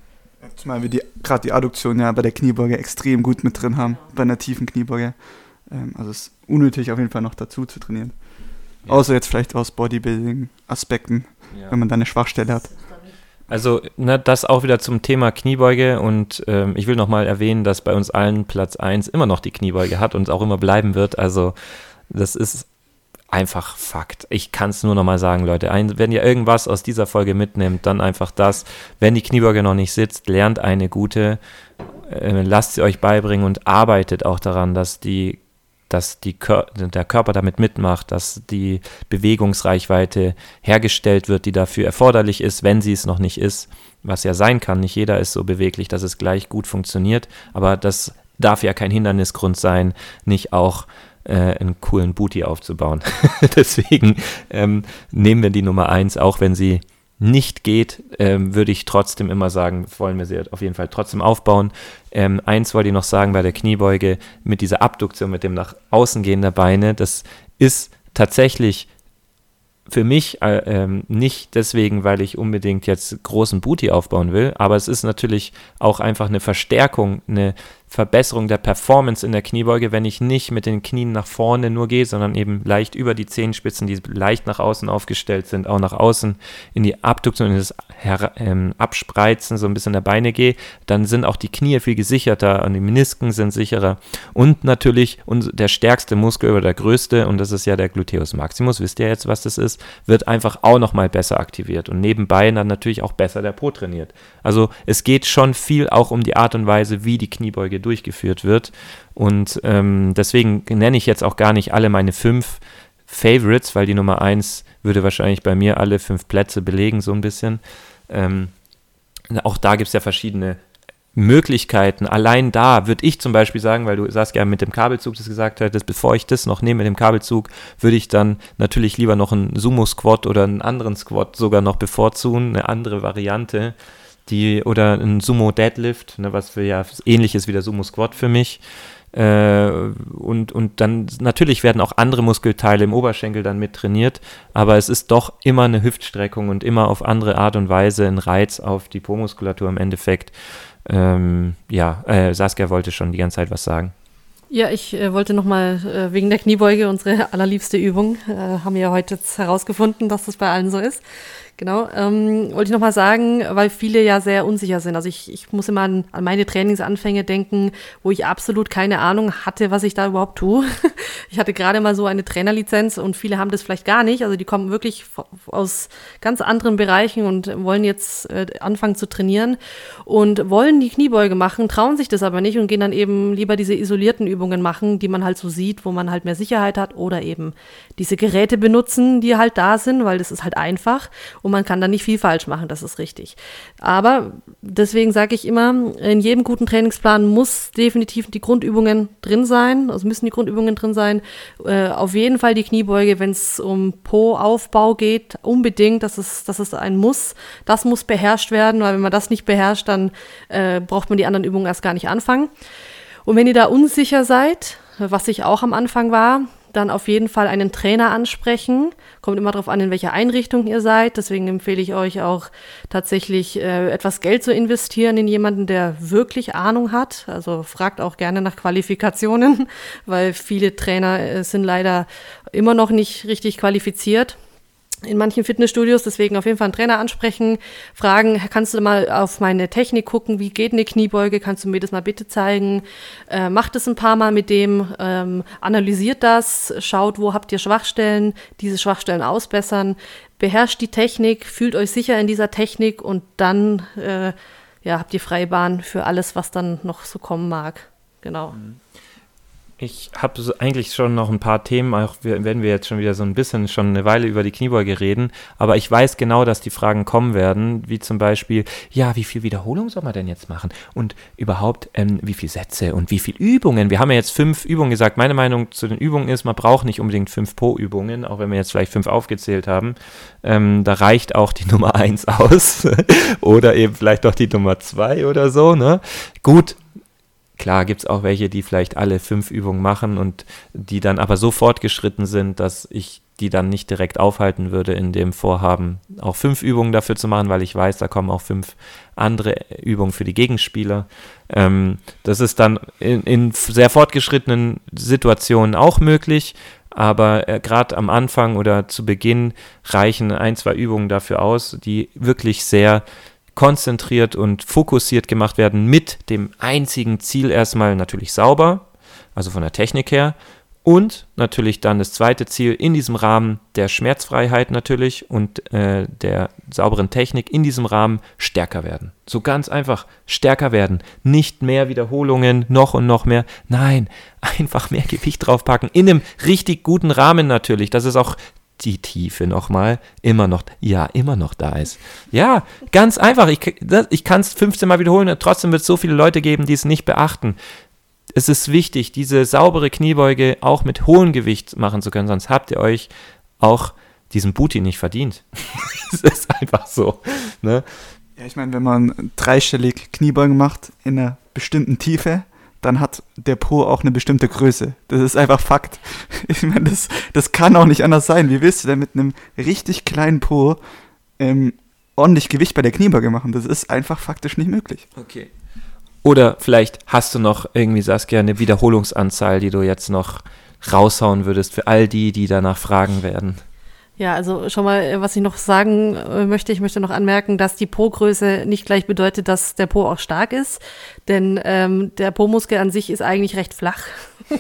Zumal wir gerade die Adduktion ja bei der Kniebeuge extrem gut mit drin haben, bei einer tiefen Kniebeuge. Ähm, also es ist unnötig, auf jeden Fall noch dazu zu trainieren. Ja. Außer jetzt vielleicht aus Bodybuilding-Aspekten, ja. wenn man da eine Schwachstelle hat. Also ne, das auch wieder zum Thema Kniebeuge und ähm, ich will nochmal erwähnen, dass bei uns allen Platz 1 immer noch die Kniebeuge hat und auch immer bleiben wird. Also das ist einfach Fakt. Ich kann es nur nochmal sagen, Leute. Ein, wenn ihr irgendwas aus dieser Folge mitnehmt, dann einfach das. Wenn die Kniebeuge noch nicht sitzt, lernt eine gute, äh, lasst sie euch beibringen und arbeitet auch daran, dass die dass die der Körper damit mitmacht, dass die Bewegungsreichweite hergestellt wird, die dafür erforderlich ist, wenn sie es noch nicht ist, was ja sein kann. Nicht jeder ist so beweglich, dass es gleich gut funktioniert, aber das darf ja kein Hindernisgrund sein, nicht auch äh, einen coolen Booty aufzubauen. (laughs) (laughs) Deswegen ähm, nehmen wir die Nummer 1, auch wenn sie nicht geht, ähm, würde ich trotzdem immer sagen, wollen wir sie auf jeden Fall trotzdem aufbauen. Ähm, eins wollte ich noch sagen bei der Kniebeuge mit dieser Abduktion, mit dem nach außen gehen der Beine, das ist tatsächlich für mich äh, ähm, nicht deswegen, weil ich unbedingt jetzt großen Booty aufbauen will, aber es ist natürlich auch einfach eine Verstärkung, eine Verbesserung der Performance in der Kniebeuge, wenn ich nicht mit den Knien nach vorne nur gehe, sondern eben leicht über die Zehenspitzen, die leicht nach außen aufgestellt sind, auch nach außen in die Abduktion, in das Her ähm, Abspreizen so ein bisschen der Beine gehe, dann sind auch die Knie viel gesicherter und die Menisken sind sicherer. Und natürlich der stärkste Muskel oder der größte, und das ist ja der Gluteus Maximus, wisst ihr jetzt, was das ist, wird einfach auch nochmal besser aktiviert und nebenbei dann natürlich auch besser der Po trainiert. Also es geht schon viel auch um die Art und Weise, wie die Kniebeuge durchgeführt wird. Und ähm, deswegen nenne ich jetzt auch gar nicht alle meine fünf Favorites, weil die Nummer eins würde wahrscheinlich bei mir alle fünf Plätze belegen, so ein bisschen. Ähm, auch da gibt es ja verschiedene Möglichkeiten. Allein da würde ich zum Beispiel sagen, weil du sagst ja mit dem Kabelzug das gesagt hattest, bevor ich das noch nehme mit dem Kabelzug, würde ich dann natürlich lieber noch einen Sumo-Squat oder einen anderen Squat sogar noch bevorzugen, eine andere Variante die oder ein Sumo Deadlift, ne, was für ja ähnlich ist wie der Sumo Squat für mich. Äh, und, und dann natürlich werden auch andere Muskelteile im Oberschenkel dann mit trainiert, aber es ist doch immer eine Hüftstreckung und immer auf andere Art und Weise ein Reiz auf die Po-Muskulatur im Endeffekt. Ähm, ja, äh, Saskia wollte schon die ganze Zeit was sagen. Ja, ich äh, wollte nochmal äh, wegen der Kniebeuge, unsere allerliebste Übung, äh, haben wir ja heute herausgefunden, dass das bei allen so ist. Genau, ähm, wollte ich nochmal sagen, weil viele ja sehr unsicher sind. Also ich, ich muss immer an, an meine Trainingsanfänge denken, wo ich absolut keine Ahnung hatte, was ich da überhaupt tue. (laughs) Ich hatte gerade mal so eine Trainerlizenz und viele haben das vielleicht gar nicht. Also die kommen wirklich aus ganz anderen Bereichen und wollen jetzt äh, anfangen zu trainieren und wollen die Kniebeuge machen, trauen sich das aber nicht und gehen dann eben lieber diese isolierten Übungen machen, die man halt so sieht, wo man halt mehr Sicherheit hat oder eben diese Geräte benutzen, die halt da sind, weil das ist halt einfach. Und und man kann da nicht viel falsch machen, das ist richtig. Aber deswegen sage ich immer, in jedem guten Trainingsplan muss definitiv die Grundübungen drin sein, also müssen die Grundübungen drin sein. Äh, auf jeden Fall die Kniebeuge, wenn es um Po-Aufbau geht, unbedingt, das ist, das ist ein Muss. Das muss beherrscht werden, weil wenn man das nicht beherrscht, dann äh, braucht man die anderen Übungen erst gar nicht anfangen. Und wenn ihr da unsicher seid, was ich auch am Anfang war, dann auf jeden Fall einen Trainer ansprechen. Kommt immer darauf an, in welcher Einrichtung ihr seid. Deswegen empfehle ich euch auch tatsächlich äh, etwas Geld zu investieren in jemanden, der wirklich Ahnung hat. Also fragt auch gerne nach Qualifikationen, (laughs) weil viele Trainer äh, sind leider immer noch nicht richtig qualifiziert in manchen Fitnessstudios, deswegen auf jeden Fall einen Trainer ansprechen, fragen, kannst du mal auf meine Technik gucken, wie geht eine Kniebeuge, kannst du mir das mal bitte zeigen, äh, macht es ein paar Mal mit dem, ähm, analysiert das, schaut, wo habt ihr Schwachstellen, diese Schwachstellen ausbessern, beherrscht die Technik, fühlt euch sicher in dieser Technik und dann äh, ja, habt ihr freie Bahn für alles, was dann noch so kommen mag. Genau. Mhm. Ich habe so eigentlich schon noch ein paar Themen, auch wenn wir jetzt schon wieder so ein bisschen schon eine Weile über die Kniebeuge reden, aber ich weiß genau, dass die Fragen kommen werden, wie zum Beispiel, ja, wie viel Wiederholung soll man denn jetzt machen? Und überhaupt, ähm, wie viele Sätze und wie viele Übungen? Wir haben ja jetzt fünf Übungen gesagt. Meine Meinung zu den Übungen ist, man braucht nicht unbedingt fünf Po-Übungen, auch wenn wir jetzt vielleicht fünf aufgezählt haben. Ähm, da reicht auch die (laughs) Nummer eins aus (laughs) oder eben vielleicht auch die Nummer zwei oder so. Ne? Gut, Klar gibt es auch welche, die vielleicht alle fünf Übungen machen und die dann aber so fortgeschritten sind, dass ich die dann nicht direkt aufhalten würde in dem Vorhaben, auch fünf Übungen dafür zu machen, weil ich weiß, da kommen auch fünf andere Übungen für die Gegenspieler. Ähm, das ist dann in, in, sehr fortgeschrittenen Situationen auch möglich, aber äh, gerade am Anfang oder zu Beginn reichen ein, zwei Übungen dafür aus, die wirklich sehr konzentriert und fokussiert gemacht werden mit dem einzigen Ziel erstmal natürlich sauber, also von der Technik her. Und natürlich dann das zweite Ziel in diesem Rahmen der Schmerzfreiheit natürlich und äh, der sauberen Technik in diesem Rahmen stärker werden. So ganz einfach stärker werden. Nicht mehr Wiederholungen, noch und noch mehr. Nein, (laughs) einfach mehr Gewicht draufpacken. In einem richtig guten Rahmen natürlich, dass es auch die Tiefe nochmal immer noch, ja, immer noch da ist. Ja, ganz einfach. Ich, ich kann es 15 Mal wiederholen, trotzdem wird es so viele Leute geben, die es nicht beachten. Es ist wichtig, diese saubere Kniebeuge auch mit hohem Gewicht machen zu können, sonst habt ihr euch auch diesen Booty nicht verdient. (laughs) Es ist einfach so. Ne? Ja, ich meine, wenn man dreistellig Kniebeugen macht in einer bestimmten Tiefe, dann hat der Po auch eine bestimmte Größe. Das ist einfach Fakt. (laughs) Ich meine, das, das kann auch nicht anders sein. Wie willst du denn mit einem richtig kleinen Po ähm, ordentlich Gewicht bei der Kniebeuge machen? Das ist einfach faktisch nicht möglich. Okay. Oder vielleicht hast du noch irgendwie, Saskia, eine Wiederholungsanzahl, die du jetzt noch raushauen würdest für all die, die danach fragen werden. Ja, also schon mal, äh, was ich noch sagen äh, möchte, ich möchte noch anmerken, dass die Po-Größe nicht gleich bedeutet, dass der Po auch stark ist, denn ähm, der Po-Muskel an sich ist eigentlich recht flach. (laughs)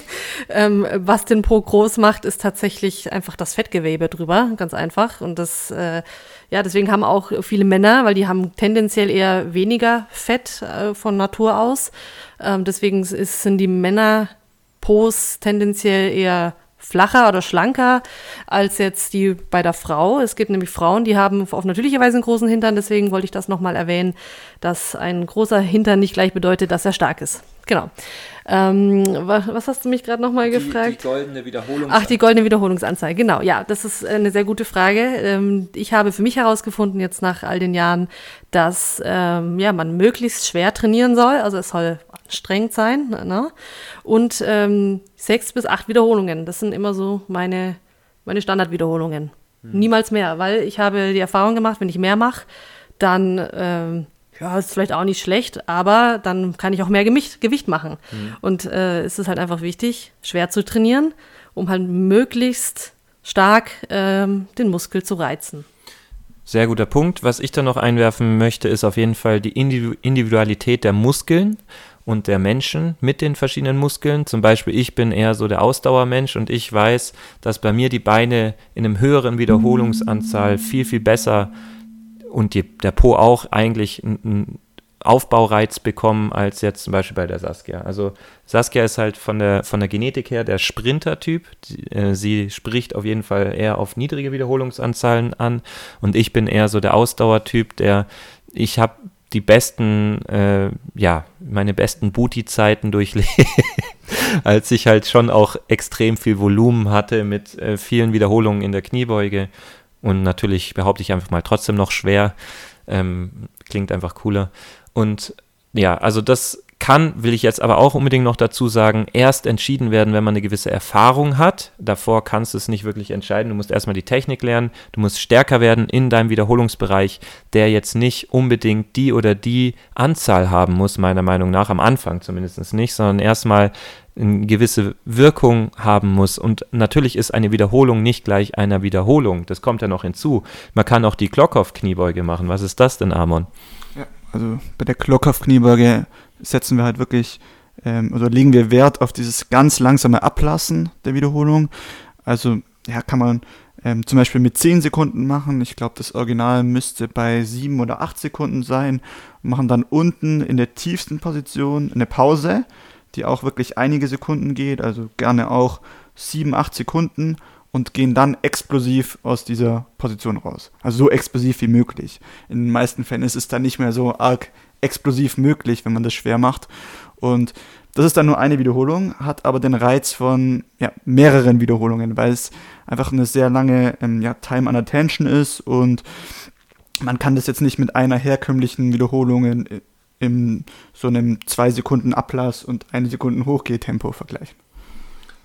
ähm, was den Po groß macht, ist tatsächlich einfach das Fettgewebe drüber, ganz einfach. Und das, äh, ja, deswegen haben auch viele Männer, weil die haben tendenziell eher weniger Fett äh, von Natur aus. Ähm, deswegen ist, sind die Männer Pos tendenziell eher flacher oder schlanker als jetzt die bei der Frau. Es gibt nämlich Frauen, die haben auf natürliche Weise einen großen Hintern, deswegen wollte ich das nochmal erwähnen, dass ein großer Hintern nicht gleich bedeutet, dass er stark ist. Genau. Ähm, was hast du mich gerade nochmal gefragt? Die goldene Wiederholungsanzeige. Ach, die goldene Wiederholungsanzeige, genau. Ja, das ist eine sehr gute Frage. Ähm, ich habe für mich herausgefunden, jetzt nach all den Jahren, dass ähm, ja, man möglichst schwer trainieren soll. Also es soll anstrengend sein. Ne? Und ähm, sechs bis acht Wiederholungen, das sind immer so meine, meine Standardwiederholungen. Hm. Niemals mehr, weil ich habe die Erfahrung gemacht, wenn ich mehr mache, dann ähm, ja, ist vielleicht auch nicht schlecht, aber dann kann ich auch mehr Gewicht, Gewicht machen. Mhm. Und äh, es ist halt einfach wichtig, schwer zu trainieren, um halt möglichst stark ähm, den Muskel zu reizen. Sehr guter Punkt. Was ich da noch einwerfen möchte, ist auf jeden Fall die Individualität der Muskeln und der Menschen mit den verschiedenen Muskeln. Zum Beispiel, ich bin eher so der Ausdauermensch und ich weiß, dass bei mir die Beine in einem höheren Wiederholungsanzahl viel, viel besser und die, der Po auch eigentlich einen Aufbaureiz bekommen als jetzt zum Beispiel bei der Saskia. Also Saskia ist halt von der, von der Genetik her der Sprinter-Typ. Äh, sie spricht auf jeden Fall eher auf niedrige Wiederholungsanzahlen an und ich bin eher so der Ausdauertyp, der ich habe die besten, äh, ja, meine besten Booty-Zeiten durchlebt, (laughs) als ich halt schon auch extrem viel Volumen hatte mit äh, vielen Wiederholungen in der Kniebeuge und natürlich behaupte ich einfach mal trotzdem noch schwer. Ähm, klingt einfach cooler. Und ja, also das kann, will ich jetzt aber auch unbedingt noch dazu sagen, erst entschieden werden, wenn man eine gewisse Erfahrung hat. Davor kannst du es nicht wirklich entscheiden. Du musst erstmal die Technik lernen, du musst stärker werden in deinem Wiederholungsbereich, der jetzt nicht unbedingt die oder die Anzahl haben muss, meiner Meinung nach, am Anfang zumindest nicht, sondern erstmal eine gewisse Wirkung haben muss. Und natürlich ist eine Wiederholung nicht gleich einer Wiederholung. Das kommt ja noch hinzu. Man kann auch die Glockhoff-Kniebeuge machen. Was ist das denn, Amon? Ja, also bei der Glockhoff-Kniebeuge setzen wir halt wirklich, ähm, oder legen wir Wert auf dieses ganz langsame Ablassen der Wiederholung. Also, ja, kann man ähm, zum Beispiel mit 10 Sekunden machen. Ich glaube, das Original müsste bei 7 oder 8 Sekunden sein. Machen dann unten in der tiefsten Position eine Pause die auch wirklich einige Sekunden geht, also gerne auch 7, 8 Sekunden und gehen dann explosiv aus dieser Position raus. Also so explosiv wie möglich. In den meisten Fällen ist es dann nicht mehr so arg explosiv möglich, wenn man das schwer macht. Und das ist dann nur eine Wiederholung, hat aber den Reiz von ja, mehreren Wiederholungen, weil es einfach eine sehr lange ähm, ja, Time on Attention ist und man kann das jetzt nicht mit einer herkömmlichen Wiederholung in, so einem 2 Sekunden Ablass und 1 Sekunden Hochgehtempo vergleichen.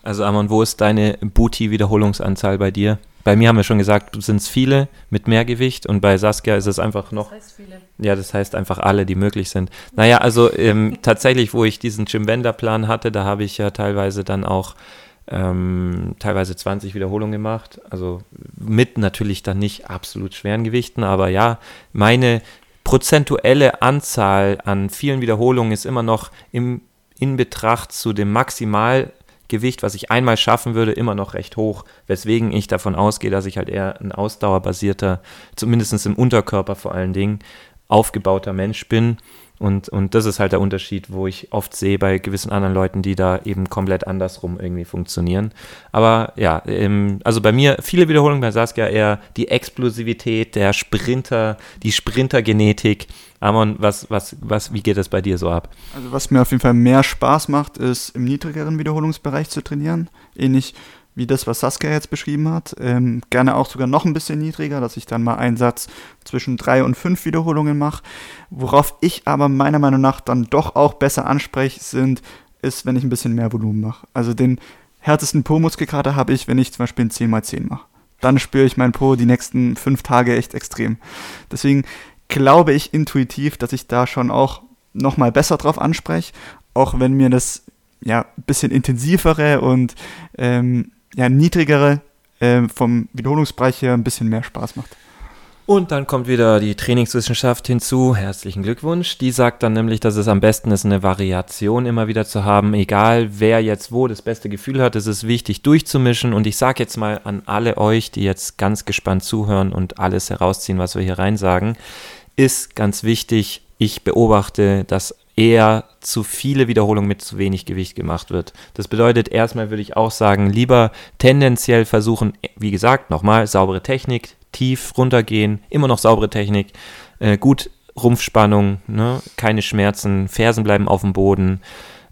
Also Amon, wo ist deine Booty-Wiederholungsanzahl bei dir? Bei mir haben wir schon gesagt, sind es viele mit mehr Gewicht und bei Saskia ist es einfach noch. Das heißt viele. Ja, das heißt einfach alle, die möglich sind. Naja, also ähm, (laughs) tatsächlich, wo ich diesen Jim Wender-Plan hatte, da habe ich ja teilweise dann auch ähm, teilweise 20 Wiederholungen gemacht. Also mit natürlich dann nicht absolut schweren Gewichten, aber ja, meine prozentuelle Anzahl an vielen Wiederholungen ist immer noch im, in Betracht zu dem Maximalgewicht, was ich einmal schaffen würde, immer noch recht hoch, weswegen ich davon ausgehe, dass ich halt eher ein ausdauerbasierter, zumindest im Unterkörper vor allen Dingen, aufgebauter Mensch bin und, und das ist halt der Unterschied, wo ich oft sehe bei gewissen anderen Leuten, die da eben komplett andersrum irgendwie funktionieren. Aber ja, ähm, also bei mir viele Wiederholungen, bei Saskia eher die Explosivität, der Sprinter, die Sprintergenetik. Amon, was, was, was, wie geht das bei dir so ab? Also was mir auf jeden Fall mehr Spaß macht, ist im niedrigeren Wiederholungsbereich zu trainieren. Ähnlich wie das, was Saskia jetzt beschrieben hat. Ähm, gerne auch sogar noch ein bisschen niedriger, dass ich dann mal einen Satz zwischen drei und fünf Wiederholungen mache. Worauf ich aber meiner Meinung nach dann doch auch besser anspreche, sind, ist, wenn ich ein bisschen mehr Volumen mache. Also den härtesten Po-Muskelkater habe ich, wenn ich zum Beispiel ein 10x10 mache. Dann spüre ich meinen Po die nächsten fünf Tage echt extrem. Deswegen glaube ich intuitiv, dass ich da schon auch nochmal besser drauf anspreche, auch wenn mir das ja ein bisschen intensivere und ähm, ja, niedrigere äh, vom Wiederholungsbereich her ein bisschen mehr Spaß macht. Und dann kommt wieder die Trainingswissenschaft hinzu. Herzlichen Glückwunsch. Die sagt dann nämlich, dass es am besten ist, eine Variation immer wieder zu haben. Egal, wer jetzt wo das beste Gefühl hat, es ist wichtig durchzumischen. Und ich sage jetzt mal an alle euch, die jetzt ganz gespannt zuhören und alles herausziehen, was wir hier rein sagen, ist ganz wichtig. Ich beobachte, dass eher zu viele Wiederholungen mit zu wenig Gewicht gemacht wird. Das bedeutet, erstmal würde ich auch sagen, lieber tendenziell versuchen, wie gesagt, nochmal saubere Technik, tief runtergehen, immer noch saubere Technik, äh, gut Rumpfspannung, ne? keine Schmerzen, Fersen bleiben auf dem Boden.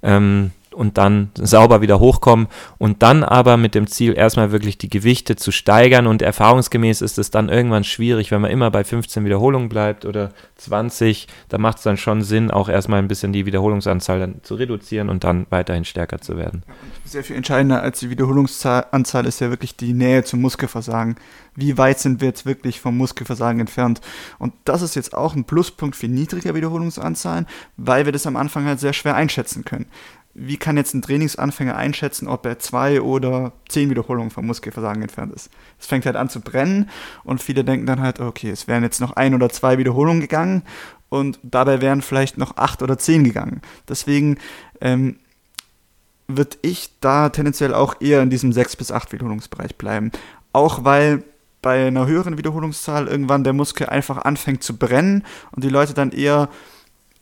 Ähm, und dann sauber wieder hochkommen und dann aber mit dem Ziel erstmal wirklich die Gewichte zu steigern und erfahrungsgemäß ist es dann irgendwann schwierig, wenn man immer bei 15 Wiederholungen bleibt oder 20, da macht es dann schon Sinn, auch erstmal ein bisschen die Wiederholungsanzahl dann zu reduzieren und dann weiterhin stärker zu werden. Sehr viel entscheidender als die Wiederholungsanzahl ist ja wirklich die Nähe zum Muskelversagen. Wie weit sind wir jetzt wirklich vom Muskelversagen entfernt? Und das ist jetzt auch ein Pluspunkt für niedrige Wiederholungsanzahlen, weil wir das am Anfang halt sehr schwer einschätzen können wie kann jetzt ein Trainingsanfänger einschätzen, ob er zwei oder zehn Wiederholungen vom Muskelversagen entfernt ist? Es fängt halt an zu brennen und viele denken dann halt, okay, es wären jetzt noch ein oder zwei Wiederholungen gegangen und dabei wären vielleicht noch acht oder zehn gegangen. Deswegen ähm, würde ich da tendenziell auch eher in diesem sechs bis acht Wiederholungsbereich bleiben. Auch weil bei einer höheren Wiederholungszahl irgendwann der Muskel einfach anfängt zu brennen und die Leute dann eher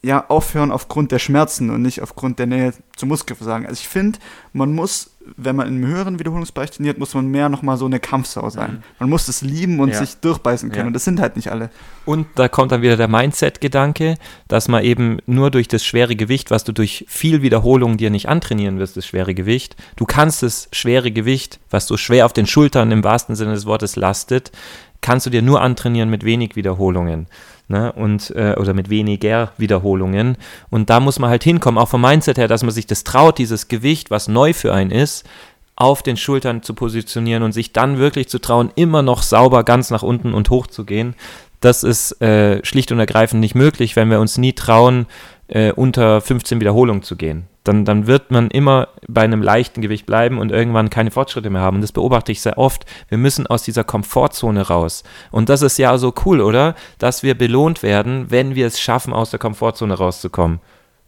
ja aufhören aufgrund der Schmerzen und nicht aufgrund der Nähe zum Muskelversagen. Also ich finde, man muss, wenn man im höheren Wiederholungsbereich trainiert, muss man mehr nochmal so eine Kampfsau sein. Mhm. Man muss es lieben und ja. sich durchbeißen können. Ja. Und das sind halt nicht alle. Und da kommt dann wieder der Mindset-Gedanke, dass man eben nur durch das schwere Gewicht, was du durch viel Wiederholung dir nicht antrainieren wirst, das schwere Gewicht, du kannst das schwere Gewicht, was so schwer auf den Schultern im wahrsten Sinne des Wortes lastet, kannst du dir nur antrainieren mit wenig Wiederholungen. Ne? Und, äh, oder mit weniger Wiederholungen. Und da muss man halt hinkommen, auch vom Mindset her, dass man sich das traut, dieses Gewicht, was neu für einen ist, auf den Schultern zu positionieren und sich dann wirklich zu trauen, immer noch sauber ganz nach unten und hoch zu gehen. Das ist äh, schlicht und ergreifend nicht möglich, wenn wir uns nie trauen, äh, unter 15 Wiederholungen zu gehen. Dann, dann wird man immer bei einem leichten Gewicht bleiben und irgendwann keine Fortschritte mehr haben. Und das beobachte ich sehr oft. Wir müssen aus dieser Komfortzone raus. Und das ist ja so cool, oder? Dass wir belohnt werden, wenn wir es schaffen, aus der Komfortzone rauszukommen.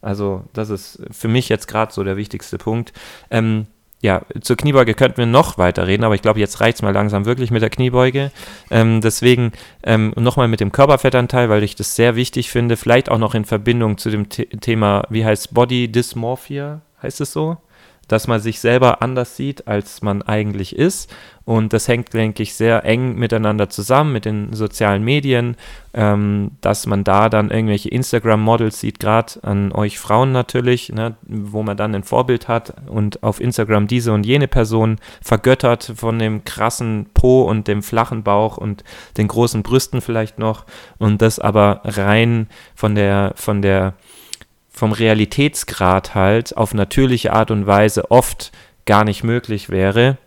Also, das ist für mich jetzt gerade so der wichtigste Punkt. Ähm, ja, zur Kniebeuge könnten wir noch weiter reden, aber ich glaube, jetzt reicht es mal langsam wirklich mit der Kniebeuge. Ähm, deswegen ähm, nochmal mit dem Körperfettanteil, weil ich das sehr wichtig finde. Vielleicht auch noch in Verbindung zu dem The Thema, wie heißt Body Dysmorphia? Heißt es so? Dass man sich selber anders sieht, als man eigentlich ist. Und das hängt, denke ich, sehr eng miteinander zusammen mit den sozialen Medien, ähm, dass man da dann irgendwelche Instagram-Models sieht, gerade an euch Frauen natürlich, ne, wo man dann ein Vorbild hat und auf Instagram diese und jene Person vergöttert von dem krassen Po und dem flachen Bauch und den großen Brüsten vielleicht noch und das aber rein von der, von der vom Realitätsgrad halt auf natürliche Art und Weise oft gar nicht möglich wäre,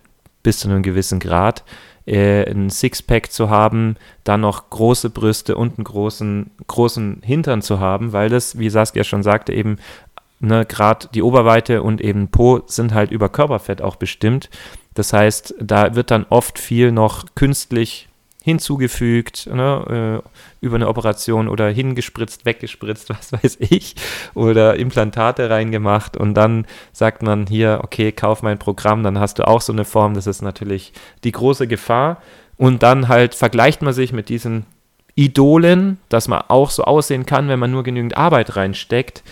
bis zu einem gewissen Grad, äh, ein Sixpack zu haben, dann noch große Brüste und einen großen, großen Hintern zu haben, weil das, wie Saskia schon sagte, eben ne, gerade die Oberweite und eben Po sind halt über Körperfett auch bestimmt. Das heißt, da wird dann oft viel noch künstlich hinzugefügt, ne, äh, über eine Operation oder hingespritzt, weggespritzt, (laughs) was weiß ich, oder Implantate reingemacht und dann sagt man hier, okay, kauf mein Programm, dann hast du auch so eine Form, das ist natürlich die große Gefahr. Und dann halt vergleicht man sich mit diesen Idolen, dass man auch so aussehen kann, wenn man nur genügend Arbeit reinsteckt.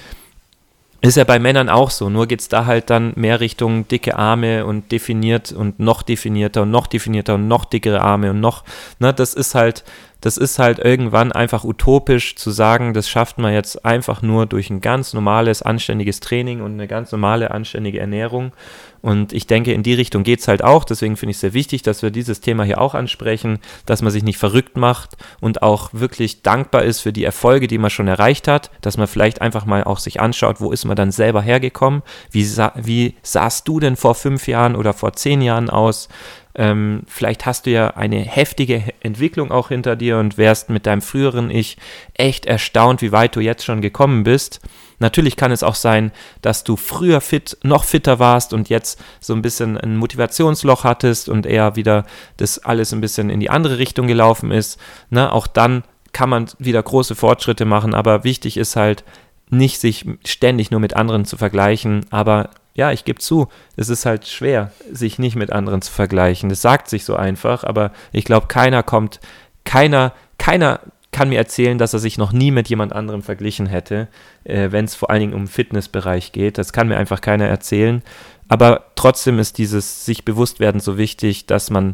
Ist ja bei Männern auch so, nur geht es da halt dann mehr Richtung dicke Arme und definiert und noch definierter und noch definierter und noch dickere Arme und noch, ne, das ist halt, das ist halt irgendwann einfach utopisch zu sagen, das schafft man jetzt einfach nur durch ein ganz normales, anständiges Training und eine ganz normale, anständige Ernährung. Und ich denke, in die Richtung geht es halt auch. Deswegen finde ich es sehr wichtig, dass wir dieses Thema hier auch ansprechen, dass man sich nicht verrückt macht und auch wirklich dankbar ist für die Erfolge, die man schon erreicht hat, dass man vielleicht einfach mal auch sich anschaut, wo ist man dann selber hergekommen, wie, sah, wie sahst du denn vor fünf Jahren oder vor zehn Jahren aus, ähm, vielleicht hast du ja eine heftige Entwicklung auch hinter dir und wärst mit deinem früheren Ich echt erstaunt, wie weit du jetzt schon gekommen bist. Natürlich kann es auch sein, dass du früher fit, noch fitter warst und jetzt so ein bisschen ein Motivationsloch hattest und eher wieder das alles ein bisschen in die andere Richtung gelaufen ist. Ne? Auch dann kann man wieder große Fortschritte machen, aber wichtig ist halt, nicht sich ständig nur mit anderen zu vergleichen, aber ja, ich gebe zu, es ist halt schwer, sich nicht mit anderen zu vergleichen. Das sagt sich so einfach, aber ich glaube, keiner kommt, keiner, keiner kann mir erzählen, dass er sich noch nie mit jemand anderem verglichen hätte, äh, wenn es vor allen Dingen um Fitnessbereich geht. Das kann mir einfach keiner erzählen. Aber trotzdem ist dieses sich bewusst werden so wichtig, dass man,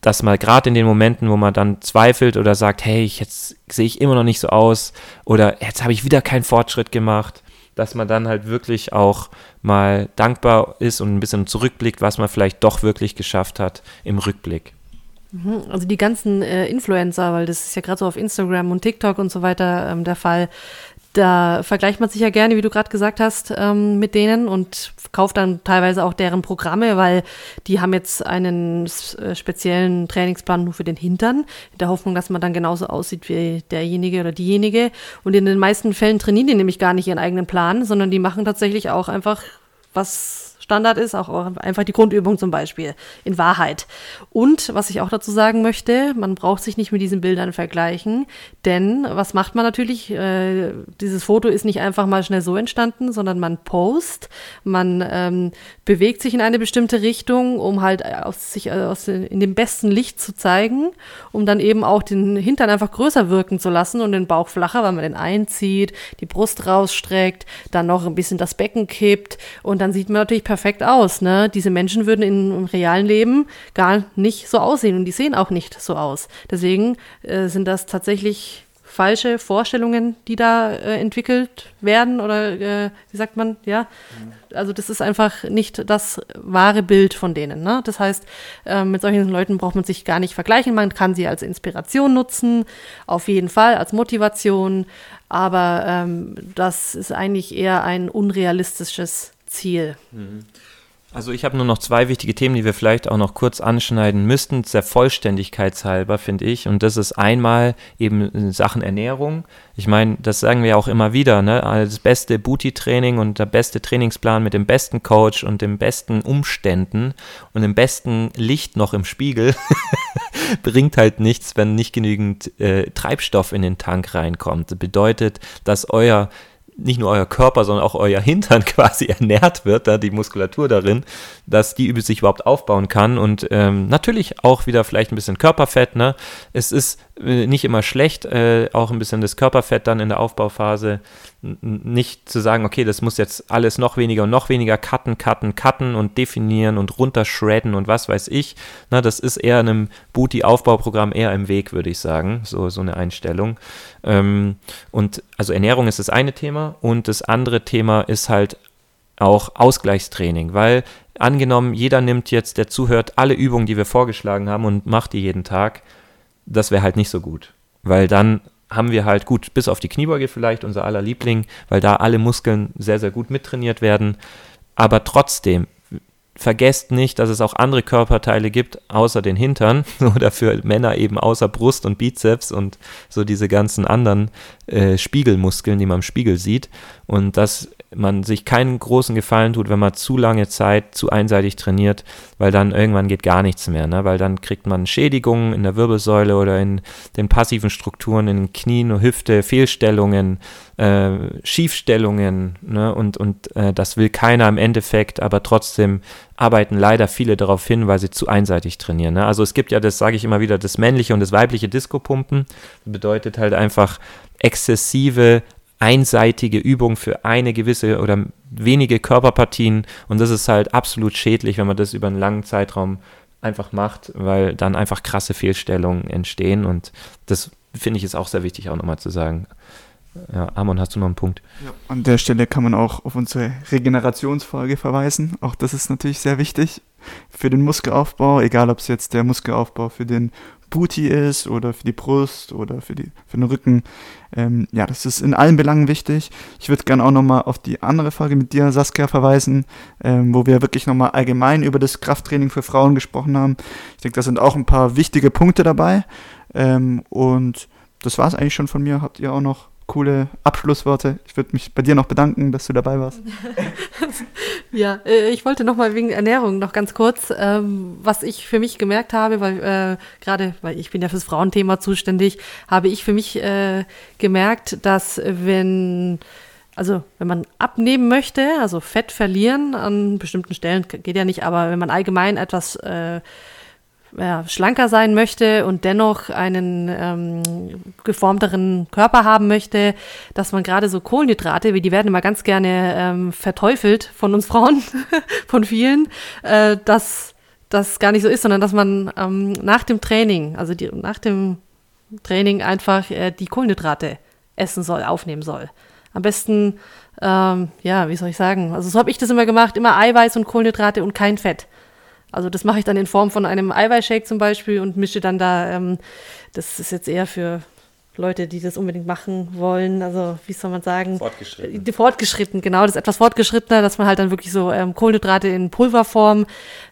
dass man gerade in den Momenten, wo man dann zweifelt oder sagt, hey, jetzt sehe ich immer noch nicht so aus oder jetzt habe ich wieder keinen Fortschritt gemacht, dass man dann halt wirklich auch mal dankbar ist und ein bisschen zurückblickt, was man vielleicht doch wirklich geschafft hat im Rückblick. Mhm, also die ganzen äh, Influencer, weil das ist ja gerade so auf Instagram und TikTok und so weiter ähm, der Fall, da vergleicht man sich ja gerne, wie du gerade gesagt hast, ähm, mit denen und kauft dann teilweise auch deren Programme, weil die haben jetzt einen äh, speziellen Trainingsplan nur für den Hintern, in der Hoffnung, dass man dann genauso aussieht wie derjenige oder diejenige. Und in den meisten Fällen trainieren die nämlich gar nicht ihren eigenen Plan, sondern die machen tatsächlich auch einfach was Standard ist, auch einfach die Grundübung zum Beispiel, in Wahrheit. Und was ich auch dazu sagen möchte, man braucht sich nicht mit diesen Bildern vergleichen, denn was macht man natürlich? Äh, dieses Foto ist nicht einfach mal schnell so entstanden, sondern man post, man ähm, bewegt sich in eine bestimmte Richtung, um halt aus, sich äh, aus, in dem besten Licht zu zeigen, um dann eben auch den Hintern einfach größer wirken zu lassen und den Bauch flacher, weil man den einzieht, die Brust rausstreckt, dann noch ein bisschen das Becken kippt und dann sieht man natürlich perfekt aus. Ne? Diese Menschen würden in, im realen Leben gar nicht so aussehen und die sehen auch nicht so aus. Deswegen äh, sind das tatsächlich falsche Vorstellungen, die da äh, entwickelt werden oder äh, wie sagt man, ja. Also das ist einfach nicht das wahre Bild von denen. Ne? Das heißt, äh, mit solchen Leuten braucht man sich gar nicht vergleichen. Man kann sie als Inspiration nutzen, auf jeden Fall als Motivation, aber ähm, das ist eigentlich eher ein unrealistisches Ziel. Mhm. Also ich habe nur noch zwei wichtige Themen, die wir vielleicht auch noch kurz anschneiden müssten, der Vollständigkeit halber, finde ich. Und das ist einmal eben Sachen Ernährung. Ich meine, das sagen wir auch immer wieder, ne? Das beste Booty-Training und der beste Trainingsplan mit dem besten Coach und den besten Umständen und dem besten Licht noch im Spiegel (laughs) bringt halt nichts, wenn nicht genügend äh, Treibstoff in den Tank reinkommt. Das bedeutet, dass euer nicht nur euer Körper, sondern auch euer Hintern (laughs) quasi ernährt wird, da die Muskulatur darin, dass die sich überhaupt aufbauen kann und ähm, natürlich auch wieder vielleicht ein bisschen Körperfett. Ne? Es ist äh, nicht immer schlecht, äh, auch ein bisschen das Körperfett dann in der Aufbauphase nicht zu sagen, okay, das muss jetzt alles noch weniger und noch weniger cutten, cutten, cutten und definieren und runterschredden und was weiß ich. Na, das ist eher einem Booty-Aufbauprogramm eher im Weg, würde ich sagen, so, so eine Einstellung. Ähm, und also Ernährung ist das eine Thema und das andere Thema ist halt auch Ausgleichstraining, weil angenommen, jeder nimmt jetzt, der zuhört, alle Übungen, die wir vorgeschlagen haben und macht die jeden Tag, das wäre halt nicht so gut, weil dann haben wir halt gut, bis auf die Kniebeuge vielleicht, unser aller Liebling, weil da alle Muskeln sehr, sehr gut mittrainiert werden. Aber trotzdem, vergesst nicht, dass es auch andere Körperteile gibt, außer den Hintern (laughs) oder für Männer eben außer Brust und Bizeps und so diese ganzen anderen äh, Spiegelmuskeln, die man im Spiegel sieht. Und dass man sich keinen großen Gefallen tut, wenn man zu lange Zeit zu einseitig trainiert, weil dann irgendwann geht gar nichts mehr, ne? weil dann kriegt man Schädigungen in der Wirbelsäule oder in den passiven Strukturen, in den Knien, Hüfte, Fehlstellungen, äh, Schiefstellungen ne? und, und äh, das will keiner im Endeffekt, aber trotzdem arbeiten leider viele darauf hin, weil sie zu einseitig trainieren. Ne? Also es gibt ja, das sage ich immer wieder, das männliche und das weibliche Disco-Pumpen, bedeutet halt einfach exzessive einseitige Übung für eine gewisse oder wenige Körperpartien und das ist halt absolut schädlich, wenn man das über einen langen Zeitraum einfach macht, weil dann einfach krasse Fehlstellungen entstehen und das finde ich ist auch sehr wichtig auch nochmal zu sagen. Ja, Amon, hast du noch einen Punkt? Ja, an der Stelle kann man auch auf unsere Regenerationsfolge verweisen. Auch das ist natürlich sehr wichtig für den Muskelaufbau, egal ob es jetzt der Muskelaufbau für den Booty ist oder für die Brust oder für, die, für den Rücken. Ähm, ja, das ist in allen Belangen wichtig. Ich würde gerne auch nochmal auf die andere Folge mit dir, Saskia, verweisen, ähm, wo wir wirklich nochmal allgemein über das Krafttraining für Frauen gesprochen haben. Ich denke, da sind auch ein paar wichtige Punkte dabei. Ähm, und das war es eigentlich schon von mir. Habt ihr auch noch coole Abschlussworte. Ich würde mich bei dir noch bedanken, dass du dabei warst. (laughs) ja, äh, ich wollte noch mal wegen Ernährung noch ganz kurz, ähm, was ich für mich gemerkt habe, weil äh, gerade, weil ich bin ja fürs Frauenthema zuständig, habe ich für mich äh, gemerkt, dass wenn also wenn man abnehmen möchte, also Fett verlieren an bestimmten Stellen geht ja nicht, aber wenn man allgemein etwas äh, ja, schlanker sein möchte und dennoch einen ähm, geformteren Körper haben möchte, dass man gerade so Kohlenhydrate, wie die werden immer ganz gerne ähm, verteufelt von uns Frauen, (laughs) von vielen, äh, dass das gar nicht so ist, sondern dass man ähm, nach dem Training, also die, nach dem Training einfach äh, die Kohlenhydrate essen soll, aufnehmen soll. Am besten, ähm, ja, wie soll ich sagen? Also so habe ich das immer gemacht, immer Eiweiß und Kohlenhydrate und kein Fett. Also das mache ich dann in Form von einem Eiweißshake zum Beispiel und mische dann da, ähm, das ist jetzt eher für Leute, die das unbedingt machen wollen, also wie soll man sagen? Fortgeschritten. Fortgeschritten, genau, das ist etwas fortgeschrittener, dass man halt dann wirklich so ähm, Kohlenhydrate in Pulverform,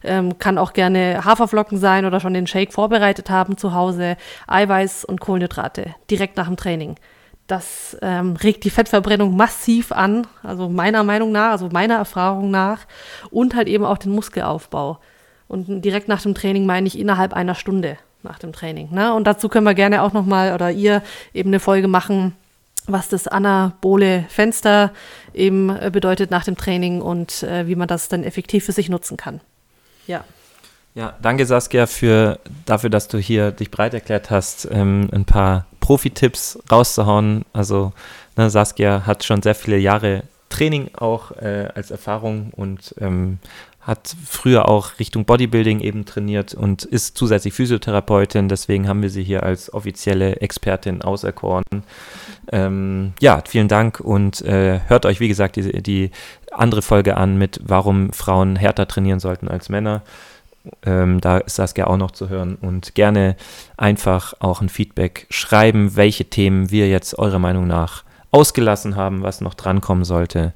ähm, kann auch gerne Haferflocken sein oder schon den Shake vorbereitet haben zu Hause, Eiweiß und Kohlenhydrate direkt nach dem Training. Das ähm, regt die Fettverbrennung massiv an, also meiner Meinung nach, also meiner Erfahrung nach und halt eben auch den Muskelaufbau. Und direkt nach dem Training meine ich innerhalb einer Stunde nach dem Training. Ne? Und dazu können wir gerne auch nochmal oder ihr eben eine Folge machen, was das anabole Fenster eben äh, bedeutet nach dem Training und äh, wie man das dann effektiv für sich nutzen kann. Ja. Ja, danke Saskia für, dafür, dass du hier dich breit erklärt hast, ähm, ein paar Profi-Tipps rauszuhauen. Also ne, Saskia hat schon sehr viele Jahre Training auch äh, als Erfahrung und ähm, hat früher auch Richtung Bodybuilding eben trainiert und ist zusätzlich Physiotherapeutin. Deswegen haben wir sie hier als offizielle Expertin auserkoren. Ähm, ja, vielen Dank und äh, hört euch, wie gesagt, die, die andere Folge an mit, warum Frauen härter trainieren sollten als Männer. Ähm, da ist Saskia auch noch zu hören und gerne einfach auch ein Feedback schreiben, welche Themen wir jetzt eurer Meinung nach ausgelassen haben, was noch drankommen sollte.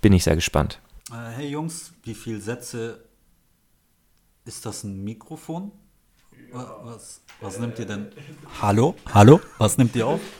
Bin ich sehr gespannt. Äh, hey Jungs, wie viele Sätze ist das ein Mikrofon? Was, was nimmt ihr denn? Hallo? Hallo? Was nimmt ihr auf?